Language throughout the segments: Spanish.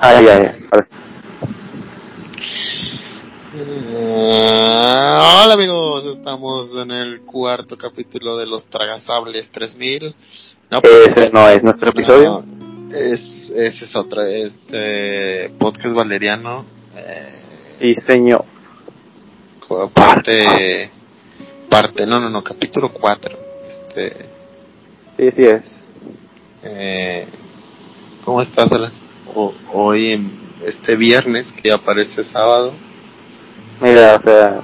Ah, ya, ya. Uh, hola amigos, estamos en el cuarto capítulo de los Tragasables 3000. No, pues, ese no es nuestro episodio. es, ese es otro, este podcast valeriano. Eh, sí, señor. Parte, parte, no, no, no, capítulo 4. Este, sí, sí es. Eh, ¿Cómo estás, Alan? hoy, en este viernes, que aparece sábado. Mira, o sea,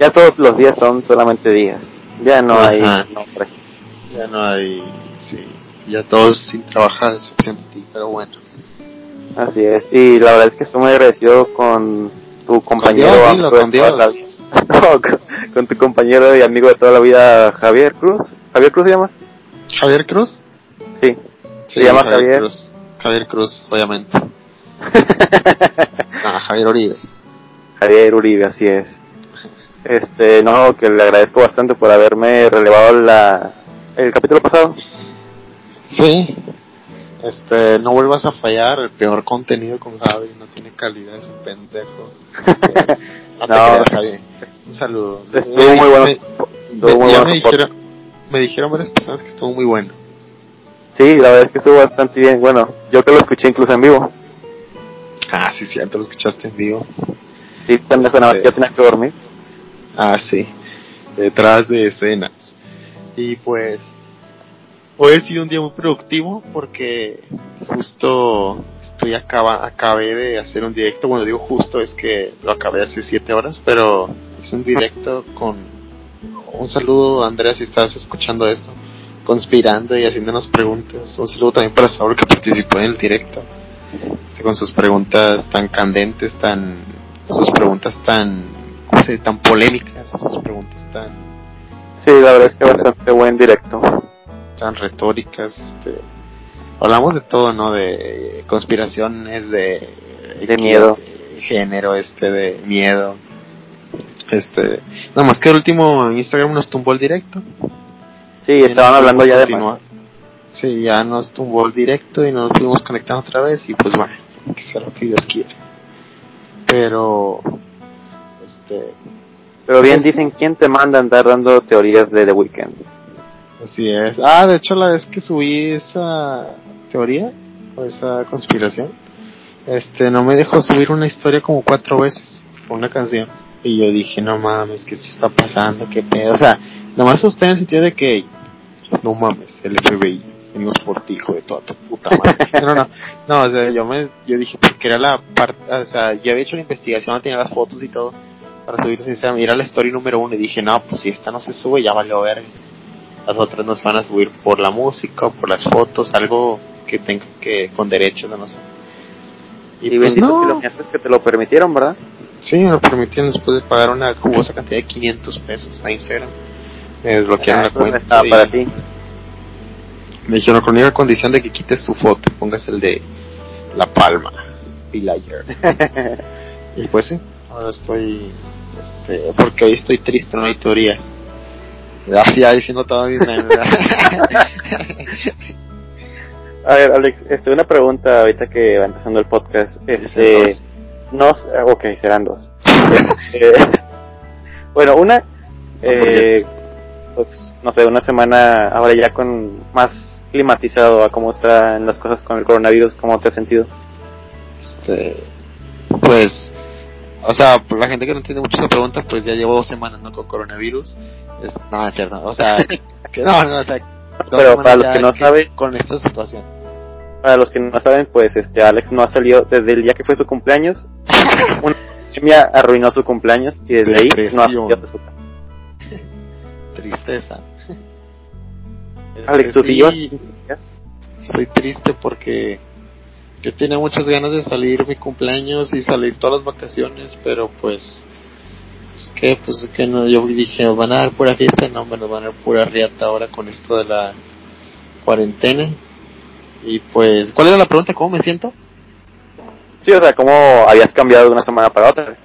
ya todos los días son solamente días. Ya no hay nombre. Ya no hay, sí, ya todos sin trabajar, excepción de ti, pero bueno. Así es, y la verdad es que estoy muy agradecido con tu compañero. Con Dios, con, tu compañero y amigo de toda la vida, Javier Cruz. ¿Javier Cruz se llama? ¿Javier Cruz? Sí, se llama Javier. Cruz. Javier Cruz, obviamente. ah, Javier Uribe. Javier Uribe, así es. Este, no, que le agradezco bastante por haberme relevado la, el capítulo pasado. Sí. Este, no vuelvas a fallar, el peor contenido con Javi, no tiene calidad, es un pendejo. no, no Javi. Un saludo. Estuvo muy bueno. Me, muy me, dijeron, me dijeron varias personas que estuvo muy bueno. Sí, la verdad es que estuvo bastante bien. Bueno, yo que lo escuché incluso en vivo. Ah, sí, cierto, lo escuchaste en vivo. Sí, cuando este... ya tenía que dormir. Ah, sí, detrás de escenas. Y pues, hoy ha sido un día muy productivo porque justo estoy acaba, acabé de hacer un directo. Bueno, digo justo, es que lo acabé hace siete horas, pero es un directo con un saludo, Andrea, si estás escuchando esto conspirando y haciéndonos preguntas. Un saludo también para Saúl que participó en el directo. Este, con sus preguntas tan candentes, tan. sus preguntas tan. ¿cómo se tan polémicas, sus preguntas tan. Sí, la verdad es que bastante buen directo. Tan retóricas, este. Hablamos de todo, ¿no? De conspiraciones, de. De miedo. género, este, de miedo. Este. Nada más que el último Instagram nos tumbó el directo. Sí, estaban hablando ya de más. Sí, ya nos tumbó el directo y nos fuimos conectando otra vez y pues bueno, que sea lo que Dios quiere. Pero, este... Pero bien pues, dicen, ¿quién te manda a andar dando teorías de The Weeknd? Así es. Ah, de hecho la vez que subí esa teoría, o esa conspiración, este, no me dejó subir una historia como cuatro veces, una canción. Y yo dije, no mames, ¿qué se está pasando? ¿Qué pedo? O sea, nomás usted en el sentido de que no mames, el FBI, venimos por ti, hijo de toda tu puta madre. no, no, no, o sea, yo me, yo dije, porque era la parte, o sea, yo había hecho la investigación, tenía las fotos y todo, para subirse, o sea, mira la story número uno y dije, no, pues si esta no se sube, ya valió ver. Las otras nos van a subir por la música, por las fotos, algo que tenga que, con derechos, no sé. Y, pues no. que te lo permitieron, ¿verdad? Sí, me lo permitieron después de pagar una jugosa cantidad de 500 pesos a Instagram me desbloquearon la cuenta. para ti. Me dijeron con la condición de que quites tu foto y pongas el de La Palma, Pilayer. y pues sí, ahora estoy, este, porque hoy estoy triste, no hay teoría. Ya, ya diciendo todo mi A ver, Alex, este, una pregunta ahorita que va empezando el podcast. Este, no, ok, serán dos. Este, bueno, una, eh, pues, no sé, una semana ahora ya con más climatizado a cómo están las cosas con el coronavirus, ¿cómo te has sentido? Este, pues, o sea, por la gente que no entiende mucho esa pregunta, pues ya llevo dos semanas no con coronavirus. Es, no, es cierto, o sea, que no, no, o sea, pero para los que no saben, con esta situación. Para los que no saben, pues este Alex no ha salido desde el día que fue su cumpleaños. una pandemia arruinó su cumpleaños y desde ahí no ha salido de su casa tristeza. Alex, ¿tú sí, Estoy triste porque yo tenía muchas ganas de salir mi cumpleaños y salir todas las vacaciones, pero pues es que pues que no yo dije nos van a dar pura fiesta, no me nos van a dar pura riata ahora con esto de la cuarentena. Y pues, ¿cuál era la pregunta? ¿Cómo me siento? Sí, o sea, ¿cómo habías cambiado de una semana para otra?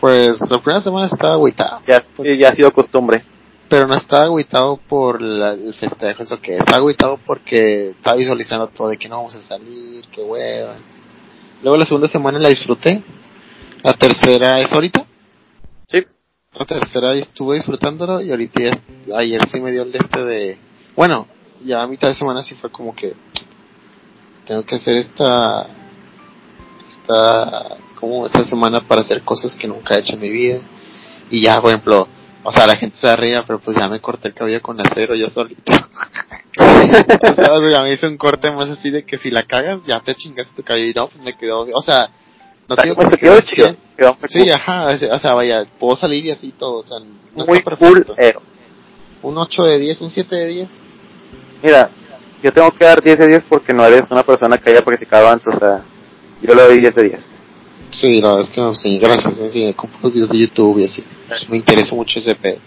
Pues la primera semana estaba agüitada. Ya, ya ha sido costumbre. pero no estaba agüitado por la, el festejo, eso que estaba agüitado porque estaba visualizando todo de que no vamos a salir, que hueva. Luego la segunda semana la disfruté. La tercera es ahorita. Sí. La tercera estuve disfrutándolo y ahorita ya- ayer sí me dio el de este de... Bueno, ya a mitad de semana sí fue como que tengo que hacer esta... Esta... Como esta semana para hacer cosas que nunca he hecho en mi vida. Y ya, por ejemplo, o sea, la gente se ríe, pero pues ya me corté el cabello con acero yo solito. o sea, o sea, me hice un corte más así de que si la cagas, ya te chingaste tu cabello y no, pues me quedó, o sea, no Está- digo que te quedó quede chido. bien. Quedó muy Sí, ajá, o sea, vaya, puedo salir y así todo, o sea, no muy está cool. perfecto. eh, Un 8 de 10, un 7 de 10. Mira, yo tengo que dar 10 de 10 porque no eres una persona que haya practicado antes, o sea, yo le doy 10 de 10. Sí, la verdad es que enseñé, gracias, con pocos videos de YouTube y así. Pues, me interesa mucho ese pedo.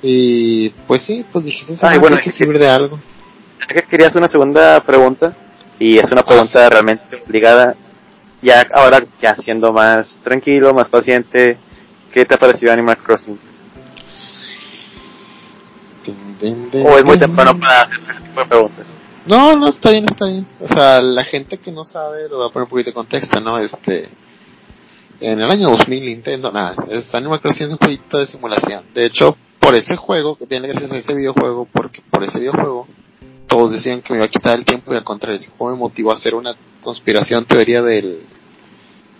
Y pues sí, pues dije, esa Ay, semana bueno, que servir de algo. Que querías una segunda pregunta, y es una pregunta realmente obligada, ya ahora ya siendo más tranquilo, más paciente, ¿qué te pareció Animal Crossing? Din, din, din, ¿O es muy temprano para hacer ese tipo de preguntas? No, no, está bien, está bien. O sea, la gente que no sabe, lo voy a poner un poquito de contexto, ¿no? Este, en el año 2000 Nintendo, nada, es Animal Crossing es un jueguito de simulación. De hecho, por ese juego, que tiene gracias a ese videojuego, porque por ese videojuego, todos decían que me iba a quitar el tiempo y al contrario, ese juego me motivó a hacer una conspiración, teoría del,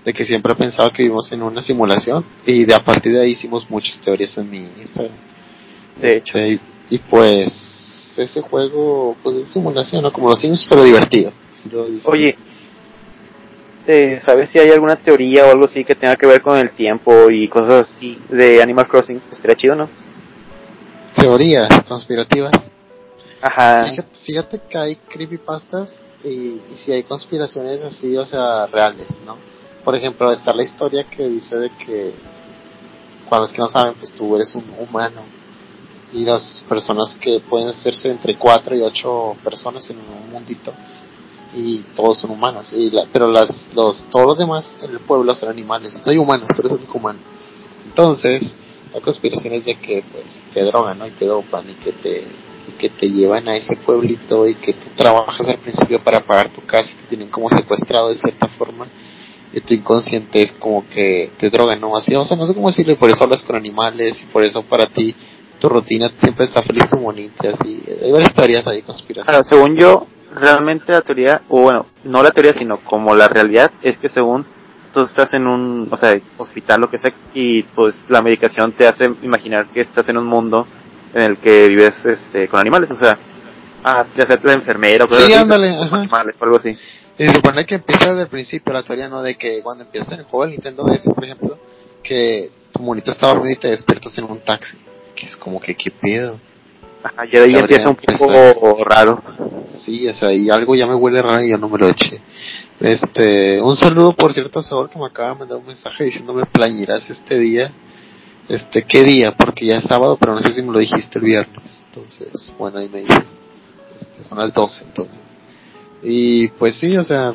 de que siempre he pensado que vivimos en una simulación y de a partir de ahí hicimos muchas teorías en mi Instagram. De hecho. Este, y, pues ese juego pues es simulación, ¿no? Como los Sims, pero divertido. Lo. Oye, eh, ¿sabes si hay alguna teoría o algo así que tenga que ver con el tiempo y cosas así de Animal Crossing? Estaría chido, ¿no? Teorías conspirativas. Ajá. Fíjate, fíjate que hay creepypastas y, y si hay conspiraciones así, o sea, reales, ¿no? Por ejemplo, está la historia que dice de que, para los que no saben, pues tú eres un humano y las personas que pueden hacerse entre 4 y 8 personas en un mundito y todos son humanos, y la- pero las, los, todos los demás en el pueblo son animales, no hay humanos, tú eres el único humano. Entonces, la conspiración es de que pues te drogan, ¿no? Y te dopan y que te y que te llevan a ese pueblito y que tú trabajas al principio para pagar tu casa y te tienen como secuestrado de cierta forma y tu inconsciente es como que te drogan, ¿no? Así, o sea, no sé cómo decirlo, y por eso hablas con animales y por eso para ti tu rutina siempre está feliz y bonita, así. Hay varias teorías ahí conspiración. Claro, según yo, realmente la teoría, o bueno, no la teoría, sino como la realidad, es que según tú estás en un, o sea, hospital, lo que sea, y pues la medicación te hace imaginar que estás en un mundo en el que vives este con animales, o sea, ah, ya sea la enfermera o Sí, así, ándale, con ajá. animales o algo así. Y se supone que empieza desde el principio la teoría, ¿no? De que cuando empieza el juego del Nintendo DS, por ejemplo, que tu monito está dormido y te despiertas en un taxi. Que es como que, ¿qué pedo? Ajá, y de ahí empieza un empezado. poco raro. Sí, o sea, y algo ya me huele raro y ya no me lo eché. Este, un saludo por cierto a Saúl que me acaba de mandar un mensaje diciéndome plañirás este día. Este, ¿qué día? Porque ya es sábado, pero no sé si me lo dijiste el viernes. Entonces, bueno, ahí me dices. Este, son las 12 entonces. Y pues sí, o sea,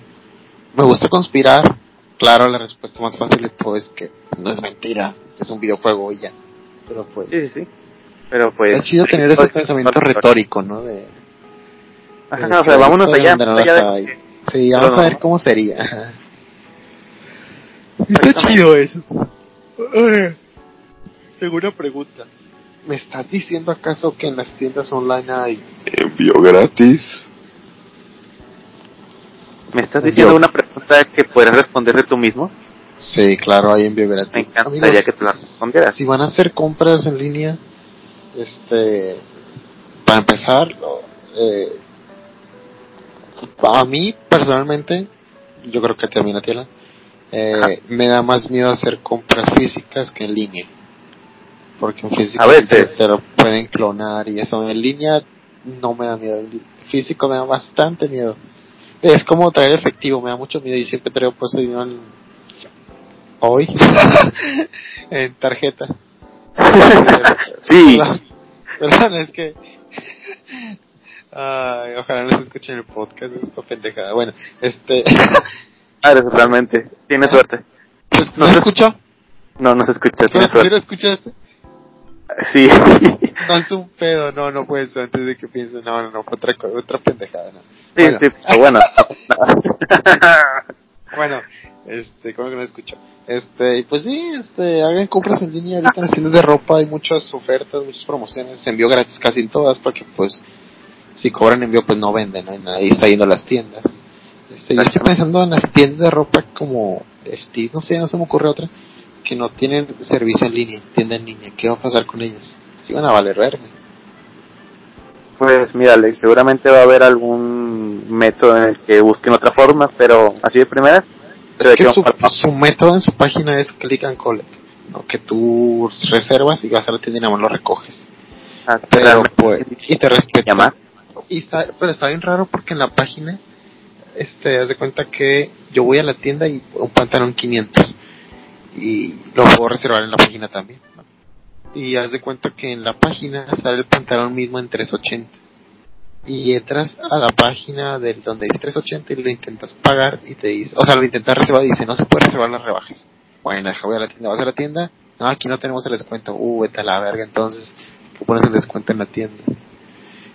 me gusta conspirar. Claro, la respuesta más fácil de todo es que no es mentira, es un videojuego y ya. Pero pues, Sí, sí, sí. Pero pues... es chido tener ese pensamiento retórico, ¿no? De, Ajá, de o sea, vámonos allá. no allá de-. Sí, vamos a ver cómo sería. Está chido eso. Ay, Tengo una pregunta. ¿Me estás diciendo acaso que en las tiendas online hay envío gratis? ¿Me estás diciendo Yo- una pregunta que puedes responderte tú mismo? Sí, claro, hay envío gratis. Me encantaría Amigos, que te la respondieras. si van a hacer compras en línea, este, para empezar, eh, a mí personalmente, yo creo que también a Tiela, eh, me da más miedo hacer compras físicas que en línea. Porque en físico A veces. se lo pueden clonar y eso. En línea no me da miedo. En físico me da bastante miedo. Es como traer efectivo, me da mucho miedo y siempre traigo pues dinero en... hoy en tarjeta. Sí. Perdón, perdón, es que Ay, ojalá no se escuchen el podcast, esta pendejada. Bueno, este Ah, realmente. Tienes suerte. ¿no se escuchó? No, no se escucha. ¿Sí Tienes lo suerte. escuchaste? Sí. No es un pedo, no, no puede ser antes de que piense, no, no, no, otra, otra pendejada, no. Sí, bueno. sí, pero bueno. Bueno, este, ¿cómo que no escucho? Este, y pues sí, este, hagan compras en línea ahorita en las tiendas de ropa, hay muchas ofertas, muchas promociones, envío gratis casi en todas, porque pues, si cobran envío pues no venden, ¿no? Y está yendo a las tiendas. Este, yo estoy pensando en las tiendas de ropa como, este, no sé, no se me ocurre otra, que no tienen servicio en línea, tienda en línea, ¿qué va a pasar con ellas? Si van a valer verme. Pues mira, Alex, seguramente va a haber algún método en el que busquen otra forma, pero así de primeras. Es que su, su, método en su página es click and collect, ¿no? que tú reservas y vas a la tienda y nada más lo recoges. Ah, pero, claro. pues, y te respeta. Y está, pero está bien raro porque en la página, este, haz de cuenta que yo voy a la tienda y un pantalón 500 y lo puedo reservar en la página también. ¿no? Y haz de cuenta que en la página sale el pantalón mismo en 380 y entras a la página del donde dice 380 y lo intentas pagar y te dice, o sea, lo intentas reservar y dice, no se puede reservar las rebajas. Bueno, deja, voy a la tienda, vas a la tienda, no, aquí no tenemos el descuento, uh, vete a la verga, entonces, pones el descuento en la tienda.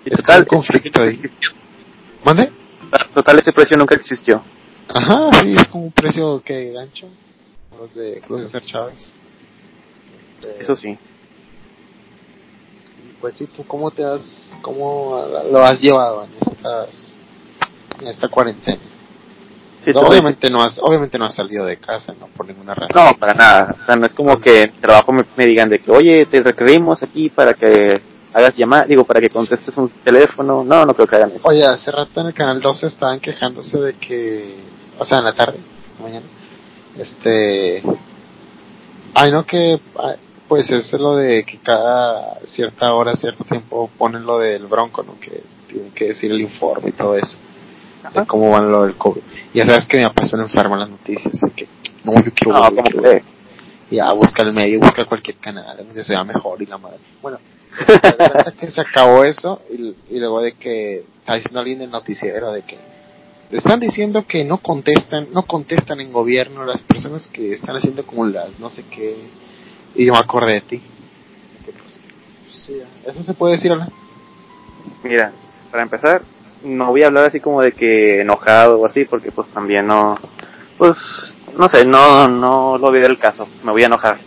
Y Es total, un conflicto ahí. ¿Mande? Total, ese precio nunca existió. Ajá, sí, es como un precio que gancho, los de Cruz de Ser Chávez. Eso sí. Pues sí, tú cómo te has, cómo lo has llevado en estas, en esta cuarentena. Sí, No, tú obviamente no has, obviamente no has salido de casa, no por ninguna razón. No, para nada. O sea, no es como que en trabajo me, me digan de que, oye, te requerimos aquí para que hagas llamada, digo, para que contestes un teléfono. No, no creo que hagan eso. Oye, hace rato en el canal 12 estaban quejándose de que, o sea, en la tarde, mañana, este, ay no que, pues es lo de que cada cierta hora, cierto tiempo ponen lo del bronco, ¿no? Que tienen que decir el informe y todo eso. Ajá. De cómo van lo del COVID. Y ya sabes que me pasó en enfermo en las noticias, de que no, yo quiero No, ver, yo quiero ya busca el medio, busca cualquier canal donde sea mejor y la madre. Bueno, que se acabó eso y, y luego de que está diciendo alguien del noticiero de que están diciendo que no contestan, no contestan en gobierno las personas que están haciendo como las no sé qué y yo me acordé de ti. Sí, eso se puede decir, ¿no? Mira, para empezar, no voy a hablar así como de que enojado o así, porque pues también no, pues, no sé, no, no lo veo el caso, me voy a enojar.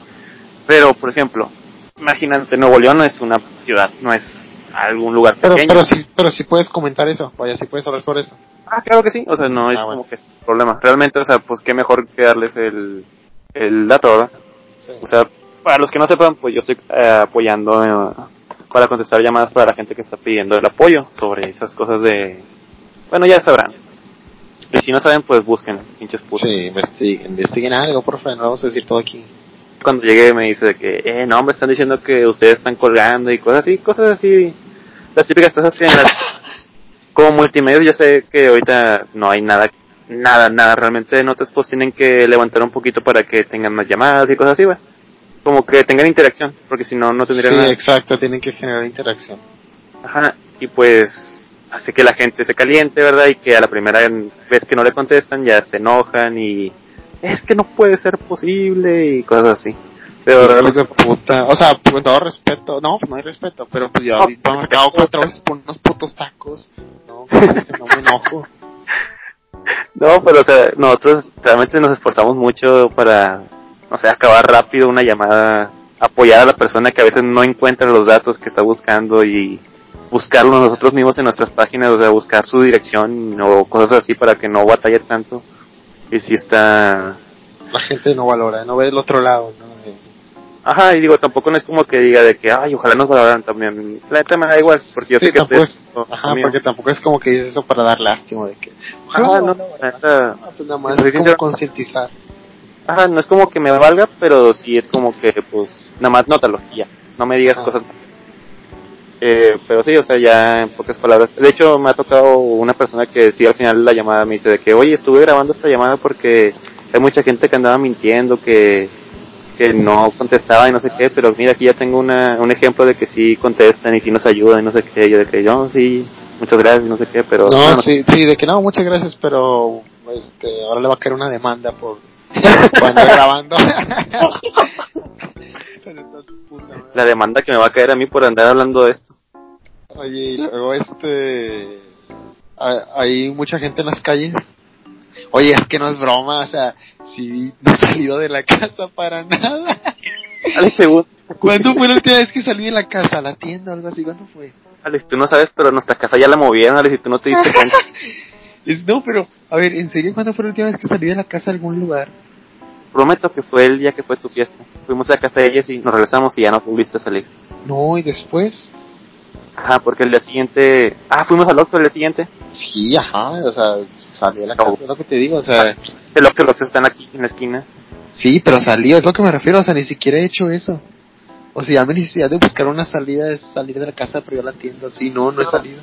Pero, por ejemplo, imagínate, Nuevo León no es una ciudad, no es algún lugar Pero, pequeño. pero sí, pero sí puedes comentar eso, vaya, sí puedes hablar sobre eso. Ah, claro que sí, o sea, no es Ah, bueno. como que es un problema. Realmente, o sea, pues qué mejor que darles el, el dato, ¿verdad? Sí. O sea, para los que no sepan, pues yo estoy eh, apoyando eh, para contestar llamadas para la gente que está pidiendo el apoyo sobre esas cosas de... Bueno, ya sabrán. Y si no saben, pues busquen, pinches putos. Sí, investiguen, investiguen algo, por favor, no vamos a decir todo aquí. Cuando llegué me dice de que, eh, no, me están diciendo que ustedes están colgando y cosas así, cosas así, las típicas cosas que en las... Como multimedia yo sé que ahorita no hay nada, nada, nada realmente notas, pues tienen que levantar un poquito para que tengan más llamadas y cosas así, güey. Como que tengan interacción, porque si no, no tendrían Sí, nada. exacto, tienen que generar interacción. Ajá, y pues hace que la gente se caliente, ¿verdad? Y que a la primera vez que no le contestan ya se enojan y es que no puede ser posible y cosas así. De puta. O sea, con todo respeto. No, no hay respeto. Pero pues yo No, me he marcado cuatro veces por unos putos tacos. No, pues, no me enojo. No, pero o sea, nosotros realmente nos esforzamos mucho para, no sé, acabar rápido una llamada, apoyar a la persona que a veces no encuentra los datos que está buscando y buscarlo nosotros mismos en nuestras páginas, o sea, buscar su dirección o cosas así para que no batalle tanto. Y si está... La gente no valora, no ve el otro lado, ¿no? Ajá, y digo, tampoco no es como que diga de que, ay, ojalá nos valoraran también. La neta me da igual, porque yo Sí, sé que tampoco es, ajá, porque tampoco es como que dices eso para dar lástima de que. Ojalá no, no, la neta- pues nada más es como concientizar. Ajá, no es como que me valga, pero sí es como que, pues, nada más nótalo y ya. No me digas Ajá. cosas. Eh, pero sí, o sea, ya en pocas palabras. De hecho, me ha tocado una persona que sí al final de la llamada me dice de que, oye, estuve grabando esta llamada porque hay mucha gente que andaba mintiendo, que, que no contestaba y no sé qué, pero mira, aquí ya tengo una, un ejemplo de que sí contestan y sí nos ayudan y no sé qué. Yo de que yo, sí, muchas gracias y no sé qué, pero... No, bueno, sí, sí, de que no, muchas gracias, pero este, ahora le va a caer una demanda por cuando grabando. La demanda que me va a caer a mí por andar hablando de esto. Oye, y luego este... Hay mucha gente en las calles. Oye, es que no es broma, o sea, si no he salido de la casa para nada. Alex, según... ¿Cuándo fue la última vez que salí de la casa? ¿A la tienda o algo así? ¿Cuándo fue? Alex, tú no sabes, pero nuestra casa ya la movieron, Alex, y tú no te diste cuenta. es, no, pero, a ver, ¿en serio cuándo fue la última vez que salí de la casa a algún lugar? Prometo que fue el día que fue tu fiesta. Fuimos a la casa de ellas y nos regresamos y ya no volviste a salir. No, ¿y después? Ajá, porque el día siguiente... Ah, fuimos al Oxxo el día siguiente. Sí, ajá, o sea, salí de la casa, es lo que te digo, o sea... El Oxxo, los están aquí en la esquina. Sí, pero salí, es lo que me refiero, o sea, ni siquiera he hecho eso. O sea, ya mi necesidad de buscar una salida es salir de la casa pero yo la tienda, sí, no, no he salido.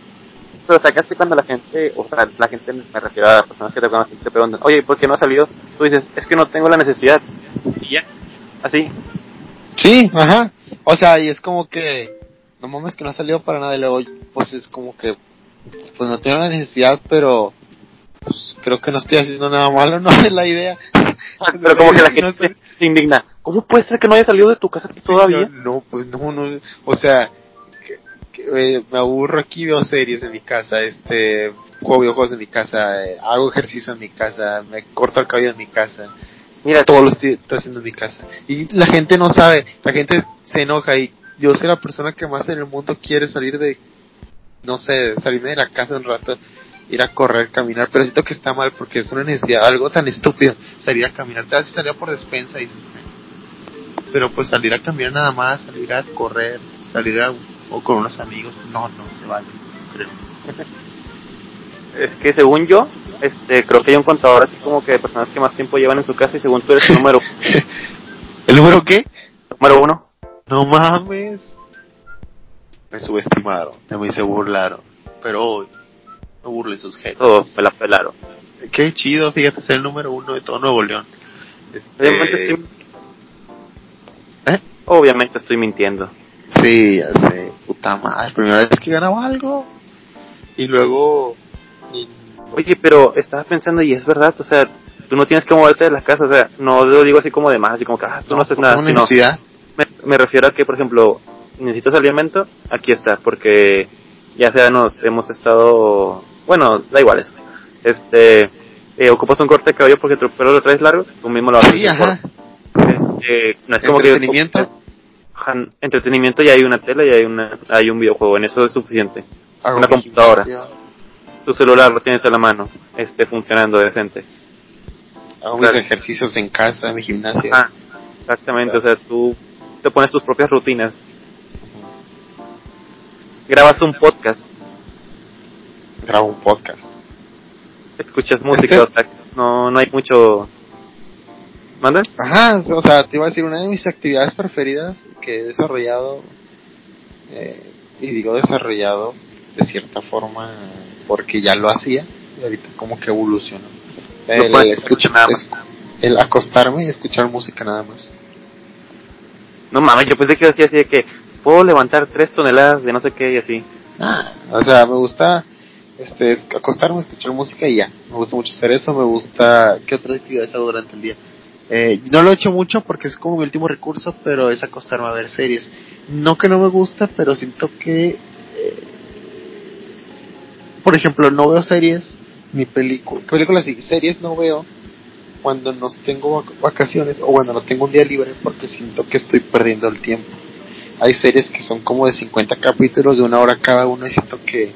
Pero sacaste cuando la gente, o sea, la gente me refiero a las personas que te conocen, te preguntan, oye, ¿por qué no has salido? Tú dices, es que no tengo la necesidad. Y ya, así. Sí, ajá. O sea, y es como que, no mames que no ha salido para nada y luego, pues es como que, pues no tengo la necesidad, pero pues creo que no estoy haciendo nada malo, no es la idea. pero como que la gente se indigna. ¿Cómo puede ser que no haya salido de tu casa todavía? No, pues no, no, o sea, que, me aburro aquí, veo series en mi casa, este, juego videojuegos en mi casa, eh, hago ejercicio en mi casa, me corto el cabello en mi casa. Mira, todo lo estoy, estoy haciendo en mi casa. Y la gente no sabe, la gente se enoja y yo soy la persona que más en el mundo quiere salir de, no sé, salirme de la casa un rato ir a correr, caminar, pero siento que está mal porque es una necesidad, algo tan estúpido, salir a caminar, te vas a salir por despensa y pero pues salir a caminar nada más, salir a correr, salir a, o con unos amigos, no, no se vale, creo. es que según yo, este, creo que hay un contador así como que de personas que más tiempo llevan en su casa y según tú eres el número. ¿El número qué? Número uno. No mames. Me subestimaron, de mí se burlaron, pero hoy no burlen sus jefes. Todos me la pelaron. Qué chido, fíjate, ser el número uno de todo Nuevo León. Obviamente, estoy... ¿Eh? Obviamente estoy mintiendo. Sí, ya sé. Puta madre, primera vez que ganaba algo. Y luego... Oye, pero estaba pensando, y es verdad, o sea, tú no tienes que moverte de la casa, o sea, no lo digo así como de más, así como que, ah, tú no, haces nada. necesidad. Me, me refiero a que, por ejemplo, necesitas alimento, aquí está, porque ya sea nos hemos estado, bueno, da igual eso. Este, eh, ocupas un corte de cabello porque tu pelo lo traes largo, tú mismo lo haces. Sí, ajá. Este, no es como entretenimiento. Entretenimiento y hay una tela y hay una, hay un videojuego, en eso es suficiente. una computadora. Tu celular lo tienes a la mano, esté funcionando decente. Hago mis ejercicios en casa, en mi gimnasio. Ah, exactamente, o sea, tú te pones tus propias rutinas grabas un podcast. Grabo un podcast. Escuchas música, o sea, no, no hay mucho... ¿Manda? Ajá, o sea, te iba a decir, una de mis actividades preferidas que he desarrollado, eh, y digo desarrollado de cierta forma porque ya lo hacía, y ahorita como que evolucionó. El, el acostarme y escuchar música nada más. No mames, yo pensé que decía así de que puedo levantar tres toneladas de no sé qué y así. Ah, o sea, me gusta este acostarme, escuchar música y ya. Me gusta mucho hacer eso, me gusta... ¿Qué otra actividad hago durante el día? Eh, no lo he hecho mucho porque es como mi último recurso, pero es acostarme a ver series. No que no me gusta, pero siento que... Eh, por ejemplo, no veo series ni películas. Películas y series no veo cuando no tengo vacaciones o cuando no tengo un día libre porque siento que estoy perdiendo el tiempo hay series que son como de 50 capítulos de una hora cada uno y siento que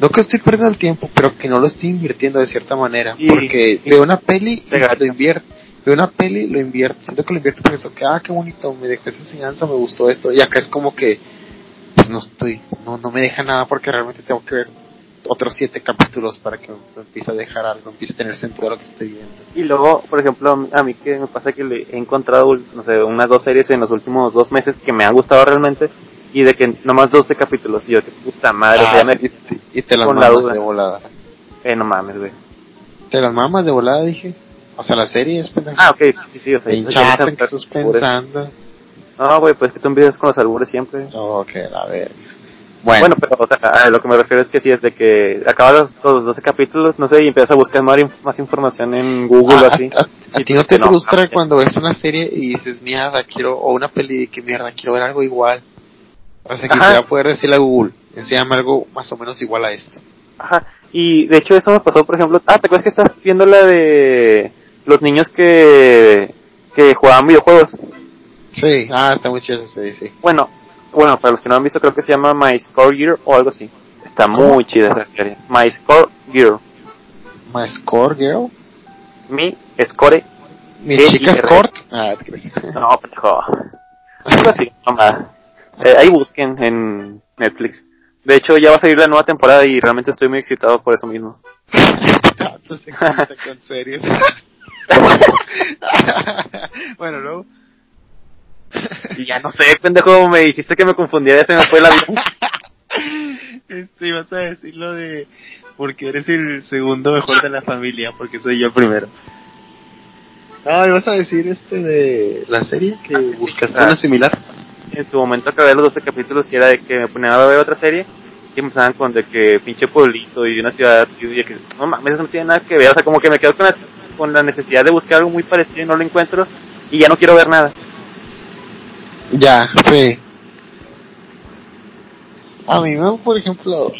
no que estoy perdiendo el tiempo, pero que no lo estoy invirtiendo de cierta manera, porque veo una peli y lo invierto, veo una peli lo invierto, siento que lo invierto porque eso que ah qué bonito, me dejó esa enseñanza, me gustó esto y acá es como que pues no estoy, no no me deja nada porque realmente tengo que ver otros siete capítulos para que me empiece a dejar algo, empiece a tener sentido lo que estoy viendo. Y luego, por ejemplo, a mí que me pasa que le he encontrado, no sé, unas dos series en los últimos dos meses que me han gustado realmente y de que nomás 12 capítulos y yo, que puta madre, ah, y, te, las mamas de volada. Eh, no mames, güey. ¿Te las mamas de volada, dije? O sea, la serie es Ah, ok, sí, sí, o sea. ¿qué estás pensando? No, güey, pues que tú empiezas con los albures siempre. Ok, a ver. Bueno. bueno, pero o sea, a lo que me refiero es que si es de que acabas los, 12 capítulos, no sé, y empiezas a buscar más, más información en Google o ah, así. A, ti no te frustra cuando ves una serie y dices, mierda, quiero, o una peli que mierda, quiero ver algo igual. O sea, quisiera poder decirle a Google, enséñame algo más o menos igual a esto. Ajá, y de hecho eso me pasó, por ejemplo, ah, ¿te acuerdas que estás viendo la de los niños que, que jugaban videojuegos? Sí, ah, está muy chido ese, sí. Bueno, bueno, para los que no han visto, creo que se llama My Score Gear o algo así. Está muy chida esa serie. My Score Gear. My Score Girl. Mi Score. Mi chica Score. Ah, no, pendejo. Algo así, mamá. Eh, ahí busquen en Netflix. De hecho, ya va a salir la nueva temporada y realmente estoy muy excitado por eso mismo. con series. bueno, luego. Y ya no sé, pendejo, me hiciste que me confundiera, se me fue la vida. Este, ibas a decir lo de porque eres el segundo mejor de la familia, porque soy yo primero. Ah, ibas a decir este de la serie que ah, buscaste una similar. En su momento acabé los 12 capítulos y era de que me ponía a ver otra serie y empezaban con de que pinche pueblito y una ciudad y que no mames, eso no tiene nada que ver, o sea, como que me quedo con la, con la necesidad de buscar algo muy parecido y no lo encuentro y ya no quiero ver nada. Ya, sí. A mí, por ejemplo,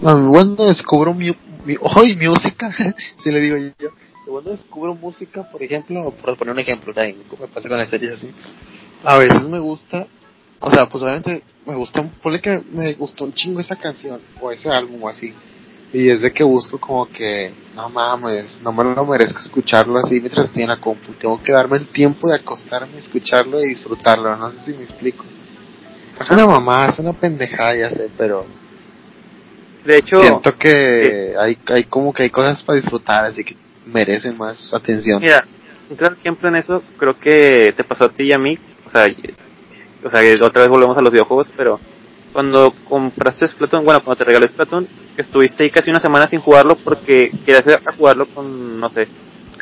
cuando descubro mi, mi hoy música, si le digo yo, cuando descubro música, por ejemplo, por poner un ejemplo, también me pasa con las series así, a veces me gusta, o sea, pues obviamente me gusta, ponle que me gustó un chingo esa canción, o ese álbum así, y es de que busco como que, no mames, no me lo merezco escucharlo así mientras estoy en la compu. Tengo que darme el tiempo de acostarme, escucharlo y disfrutarlo. No sé si me explico. Es una mamá, es una pendejada, ya sé, pero... De hecho... Siento que hay, hay como que hay cosas para disfrutar, así que merecen más atención. Mira, un claro ejemplo en eso creo que te pasó a ti y a mí. O sea, o sea, otra vez volvemos a los videojuegos, pero cuando compraste Splatoon, bueno, cuando te regalé Splatoon, que estuviste ahí casi una semana sin jugarlo porque querías jugarlo con, no sé,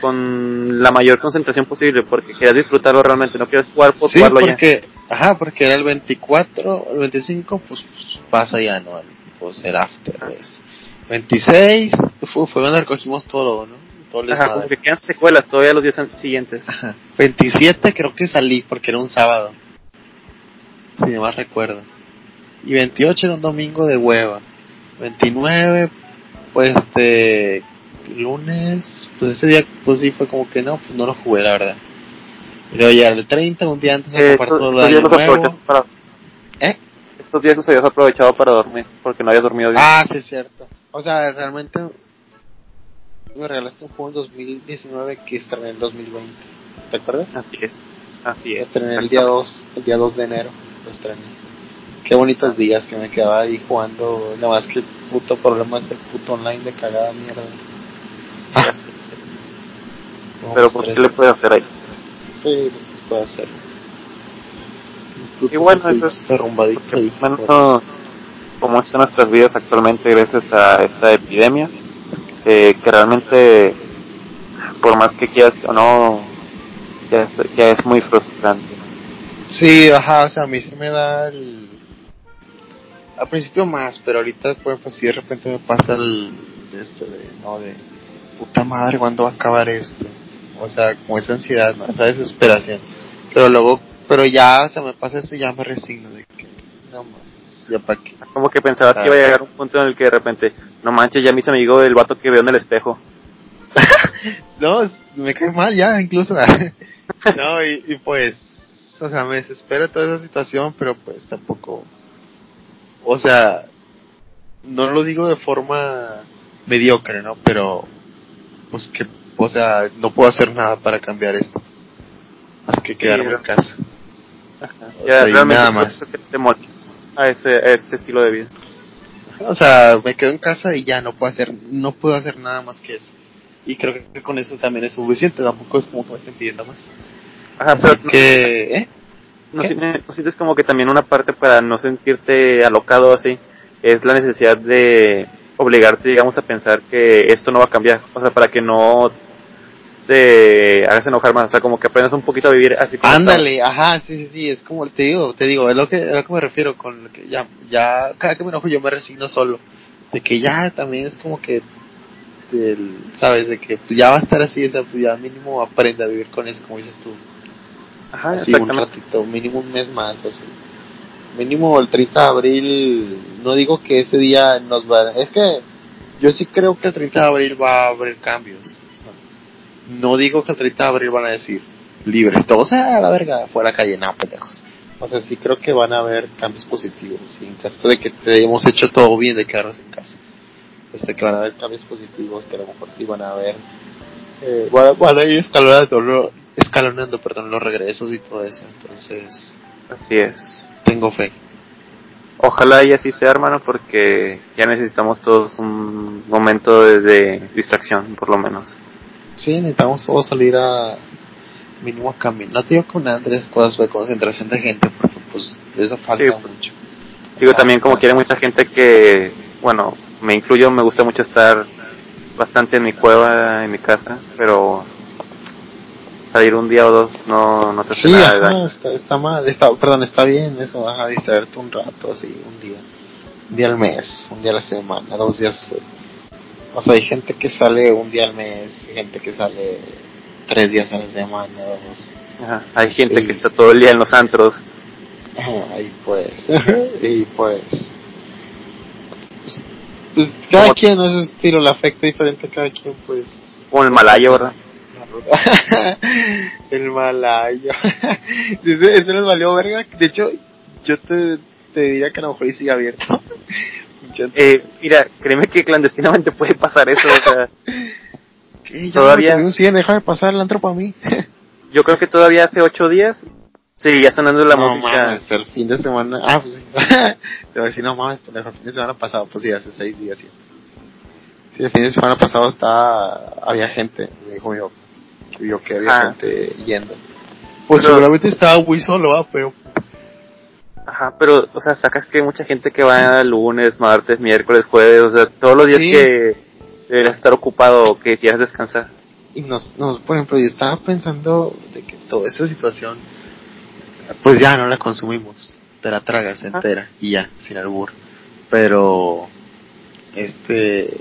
con la mayor concentración posible, porque querías disfrutarlo realmente, no quieres jugar por sí, porque, Ajá, porque era el 24, el 25, pues, pues pasa ya, ¿no? Pues el after, pues. 26, fue, fue cuando recogimos todo, ¿no? Todo Ajá, como que quedan secuelas todavía los días siguientes. Ajá. 27 creo que salí porque era un sábado. Si no más recuerdo. Y 28 era un domingo de hueva. 29, pues este lunes, pues ese día pues sí fue como que no, pues no lo jugué la verdad. Y luego ya el 30, un día antes de eh, todo el año nuevo. Para... ¿Eh? Estos días los habías aprovechado para dormir, porque no habías dormido bien. Ah, sí es cierto. O sea, realmente me regalaste un juego en 2019 que estrené en 2020. ¿Te acuerdas? Así es. Así es. Estrené el día 2, el día 2 de enero. Lo estrené. Qué bonitos días que me quedaba ahí jugando. Nada más que el puto problema es el puto online de cagada mierda. Pero pues, ¿qué le puede hacer ahí? Sí, pues, ¿qué puede hacer? Y bueno, eso es derrumbadito ahí, menos como están nuestras vidas actualmente gracias a esta epidemia, que realmente, por más que quieras o no, ya es, ya es muy frustrante. Sí, ajá, o sea, a mí se me da el, al principio más, pero ahorita, por ejemplo, si de repente me pasa el, esto de, no, de, puta madre, ¿cuándo va a acabar esto? O sea, como esa ansiedad, ¿no? esa desesperación. Pero luego, pero ya, se me pasa eso y ya me resigno de que, no mames, ya para qué. Como que pensabas que iba a llegar un punto en el que de repente, no manches, ya mis amigos del vato que veo en el espejo. no, me cae mal ya, incluso. no, y, y pues, o sea, me desespera toda esa situación, pero pues tampoco o sea, no lo digo de forma mediocre, ¿no? Pero, pues que, o sea, no puedo hacer nada para cambiar esto. Más que quedarme en casa. Ya, nada más. Te a, ese, a este estilo de vida. O sea, me quedo en casa y ya no puedo hacer, no puedo hacer nada más que eso. Y creo que con eso también es suficiente, tampoco es como que me estén pidiendo más. Ajá, pero que, ¿eh? ¿No, sientes como que también una parte para no sentirte alocado así es la necesidad de obligarte, digamos, a pensar que esto no va a cambiar? O sea, para que no te hagas enojar más, o sea, como que aprendas un poquito a vivir así como Ándale, ajá, sí, sí, sí, es como te digo, te digo, es lo que, es lo que me refiero con lo que ya, ya, cada que me enojo yo me resigno solo, de que ya también es como que, sabes, de que ya va a estar así, o sea, pues ya mínimo aprende a vivir con eso, como dices tú. Ajá, así un ratito, mínimo un mes más, así. Mínimo el 30 de abril, no digo que ese día nos va, es que yo sí creo que el 30 de abril va a haber cambios no digo que el 30 de abril van a decir libres todos a la verga fuera calle no pendejos o sea sí creo que van a haber cambios positivos ¿sí? en caso de que te hayamos hecho todo bien de quedarnos en casa este que van a haber cambios positivos que a lo mejor sí van a haber eh, van, a ir escalonando escalonando perdón los regresos y todo eso entonces así es tengo fe Ojalá y así sea, hermano, porque ya necesitamos todos un momento de distracción, por lo menos. Sí, necesitamos todos salir a mínimo a caminar. No te digo con Andrés cosas de concentración de gente, porque pues eso falta mucho. Digo también como quiere mucha gente que, bueno, me incluyo, me gusta mucho estar bastante en mi cueva, en mi casa, pero salir un día o dos no, no te hace sí, nada Está, está mal, está, perdón, está bien eso, vas a distraerte un rato, así, un día. Un día al mes, un día a la semana, dos días o sea, hay gente que sale un día al mes, hay gente que sale tres días a la semana, dos. Ajá. Hay gente que está todo el día en los antros. Ajá, y pues, y pues, pues, pues cada quien a su estilo, le afecta diferente a cada quien, pues. Como el malayo, ¿verdad? el malayo. Eso nos valió verga. De hecho, yo te, te diría que a lo mejor sigue abierto. Eh, mira, créeme que clandestinamente puede pasar eso, o sea. todavía. un 100, deja de pasar el antro para mí. yo creo que todavía hace 8 días seguía sonando la no, música. Mames, el fin de semana. Ah, pues sí. Te voy a decir, no mames, el fin de semana pasado, pues sí, hace 6 días. Sí. sí, el fin de semana pasado estaba. Había gente, me dijo yo. Yo que había ah. gente yendo. Pues seguramente estaba muy solo, ¿ah? pero Ajá, pero, o sea, sacas que mucha gente que va lunes, martes, miércoles, jueves, o sea, todos los días que deberías estar ocupado o que quisieras descansar. Y nos, nos, por ejemplo, yo estaba pensando de que toda esa situación, pues ya no la consumimos, te la tragas entera y ya, sin albur. Pero, este,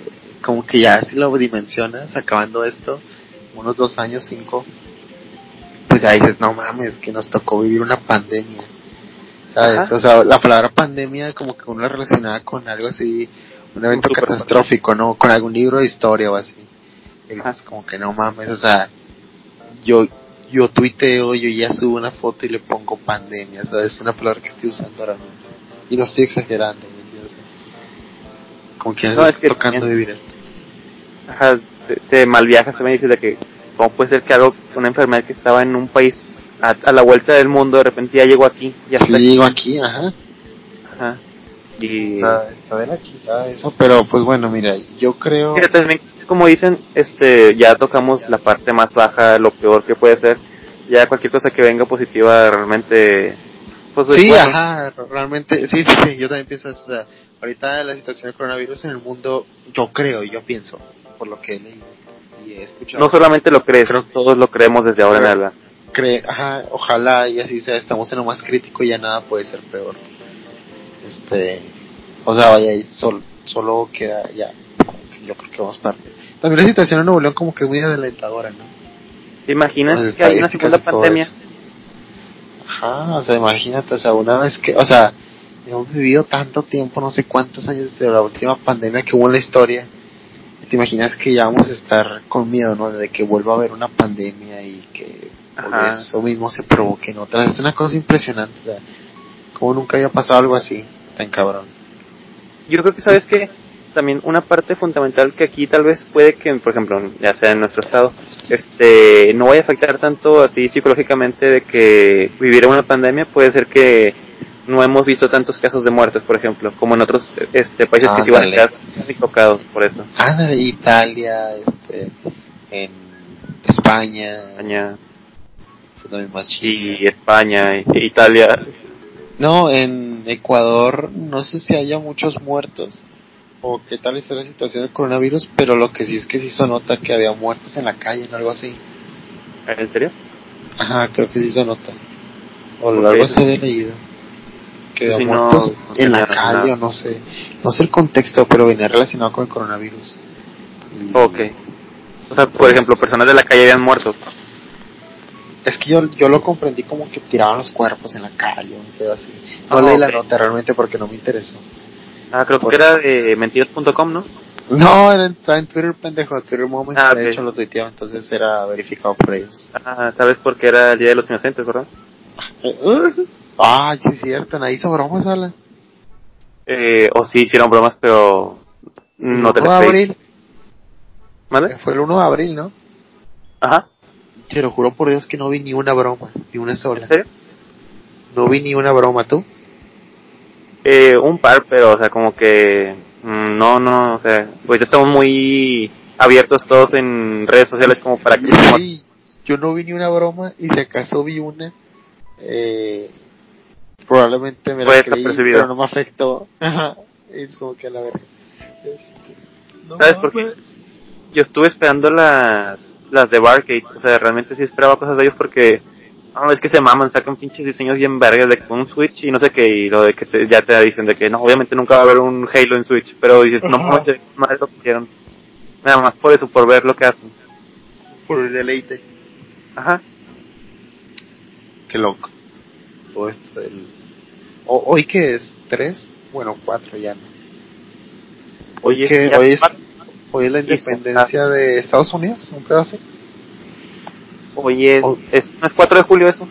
como que ya si lo dimensionas, acabando esto, unos dos años, cinco, pues ya dices, no mames, que nos tocó vivir una pandemia ¿sabes? O sea, la palabra pandemia como que uno la relacionaba con algo así, un evento catastrófico, ¿no? Con algún libro de historia o así. es como que no mames, o sea, yo yo tuiteo, yo ya subo una foto y le pongo pandemia, ¿sabes? Es una palabra que estoy usando ahora mismo. Y no estoy exagerando, ¿me entiendes? Como que no, es que tocando vivir esto. Ajá, te, te malviajas, me dices de que, ¿cómo puede ser que algo, una enfermedad que estaba en un país a, la vuelta del mundo, de repente ya llegó aquí. Ya sí, llegó aquí, ajá. Ajá. Y... Está, de la chica eso, pero pues bueno, mira, yo creo... Mira, también, como dicen, este, ya tocamos la parte más baja, lo peor que puede ser. Ya cualquier cosa que venga positiva realmente... Pues, sí, ajá, realmente, sí, sí, sí, yo también pienso eso. O sea, ahorita la situación del coronavirus en el mundo, yo creo, yo pienso, por lo que he leído y he escuchado. No solamente lo crees, todos lo creemos desde ahora en adelante ajá, ojalá y así sea, estamos en lo más crítico y ya nada puede ser peor. Este, o sea, vaya, solo, solo queda ya, yo creo que vamos para. También la situación en Nuevo León como que es muy adelantadora, ¿no? ¿Te imaginas que hay una segunda pandemia? Ajá, o sea, imagínate, o sea, una vez que, o sea, hemos vivido tanto tiempo, no sé cuántos años desde la última pandemia que hubo en la historia. ¿Te imaginas que ya vamos a estar con miedo, ¿no? De que vuelva a haber una pandemia y que eso mismo se provoque en otras. Es una cosa impresionante, como nunca había pasado algo así, tan cabrón. Yo creo que sabes que también una parte fundamental que aquí tal vez puede que, por ejemplo, ya sea en nuestro estado, este, no vaya a afectar tanto así psicológicamente de que vivir una pandemia puede ser que no hemos visto tantos casos de muertes, por ejemplo, como en otros este, países que se iban a quedar tocados por eso. Ándale, Italia, este, en España. España y España e Italia. No, en Ecuador no sé si haya muchos muertos o qué tal es la situación del coronavirus, pero lo que sí es que sí se nota que había muertos en la calle o algo así. ¿En serio? Ajá, creo que sí se nota. O algo se había leído. Que Sí, no, muertos no en la calle nada. o no sé. No sé el contexto, pero venía relacionado con el coronavirus. Y- Ok. O sea, por ejemplo, personas de la calle habían muerto. Es que yo, yo lo comprendí como que tiraban los cuerpos en la calle, un pedo así. No Ah, leí la nota realmente porque no me interesó. Ah, creo que era de mentiras.com, ¿no? No, era en, Twitter, pendejo. Twitter Moment, Ah, de hecho lo tuiteaba, entonces era verificado por ellos. Ah, tal vez porque era el Día de los Inocentes, ¿verdad? Ah, sí es cierto, nadie hizo bromas, Alan. Eh, o sí hicieron bromas, pero no te el 1 las de creí. abril. ¿Vale? Fue el 1 de abril, ¿no? Ajá. Te lo juro por Dios que no vi ni una broma, ni una sola. ¿En serio? No vi ni una broma, ¿tú? Eh, un par, pero, o sea, como que... mm, no, no, o sea, pues ya estamos muy abiertos todos en redes sociales como para que... Sí, yo no vi ni una broma y si acaso vi una, eh, probablemente me la creí, pero no me afectó. Ajá, es como que a la verga. Este, no ¿Sabes por qué? Yo estuve esperando las las de Barcade, o sea, realmente sí esperaba cosas de ellos porque... No, es que se maman, sacan pinches diseños bien vergas de un Switch y no sé qué, y lo de que te- ya te dicen de que no, obviamente nunca va a haber un Halo en Switch, pero dices, no mames, madre lo hicieron. Nada más por eso, por ver lo que hacen. Por el deleite. Ajá. Qué loco. Todo esto del... O- ¿Hoy qué es? ¿Tres? Bueno, cuatro ya no. Hoy, Oye, que, hoy, es, hoy es la independencia de Estados Unidos, un pedazo. Oh. ¿es, ¿no es 4 de julio eso?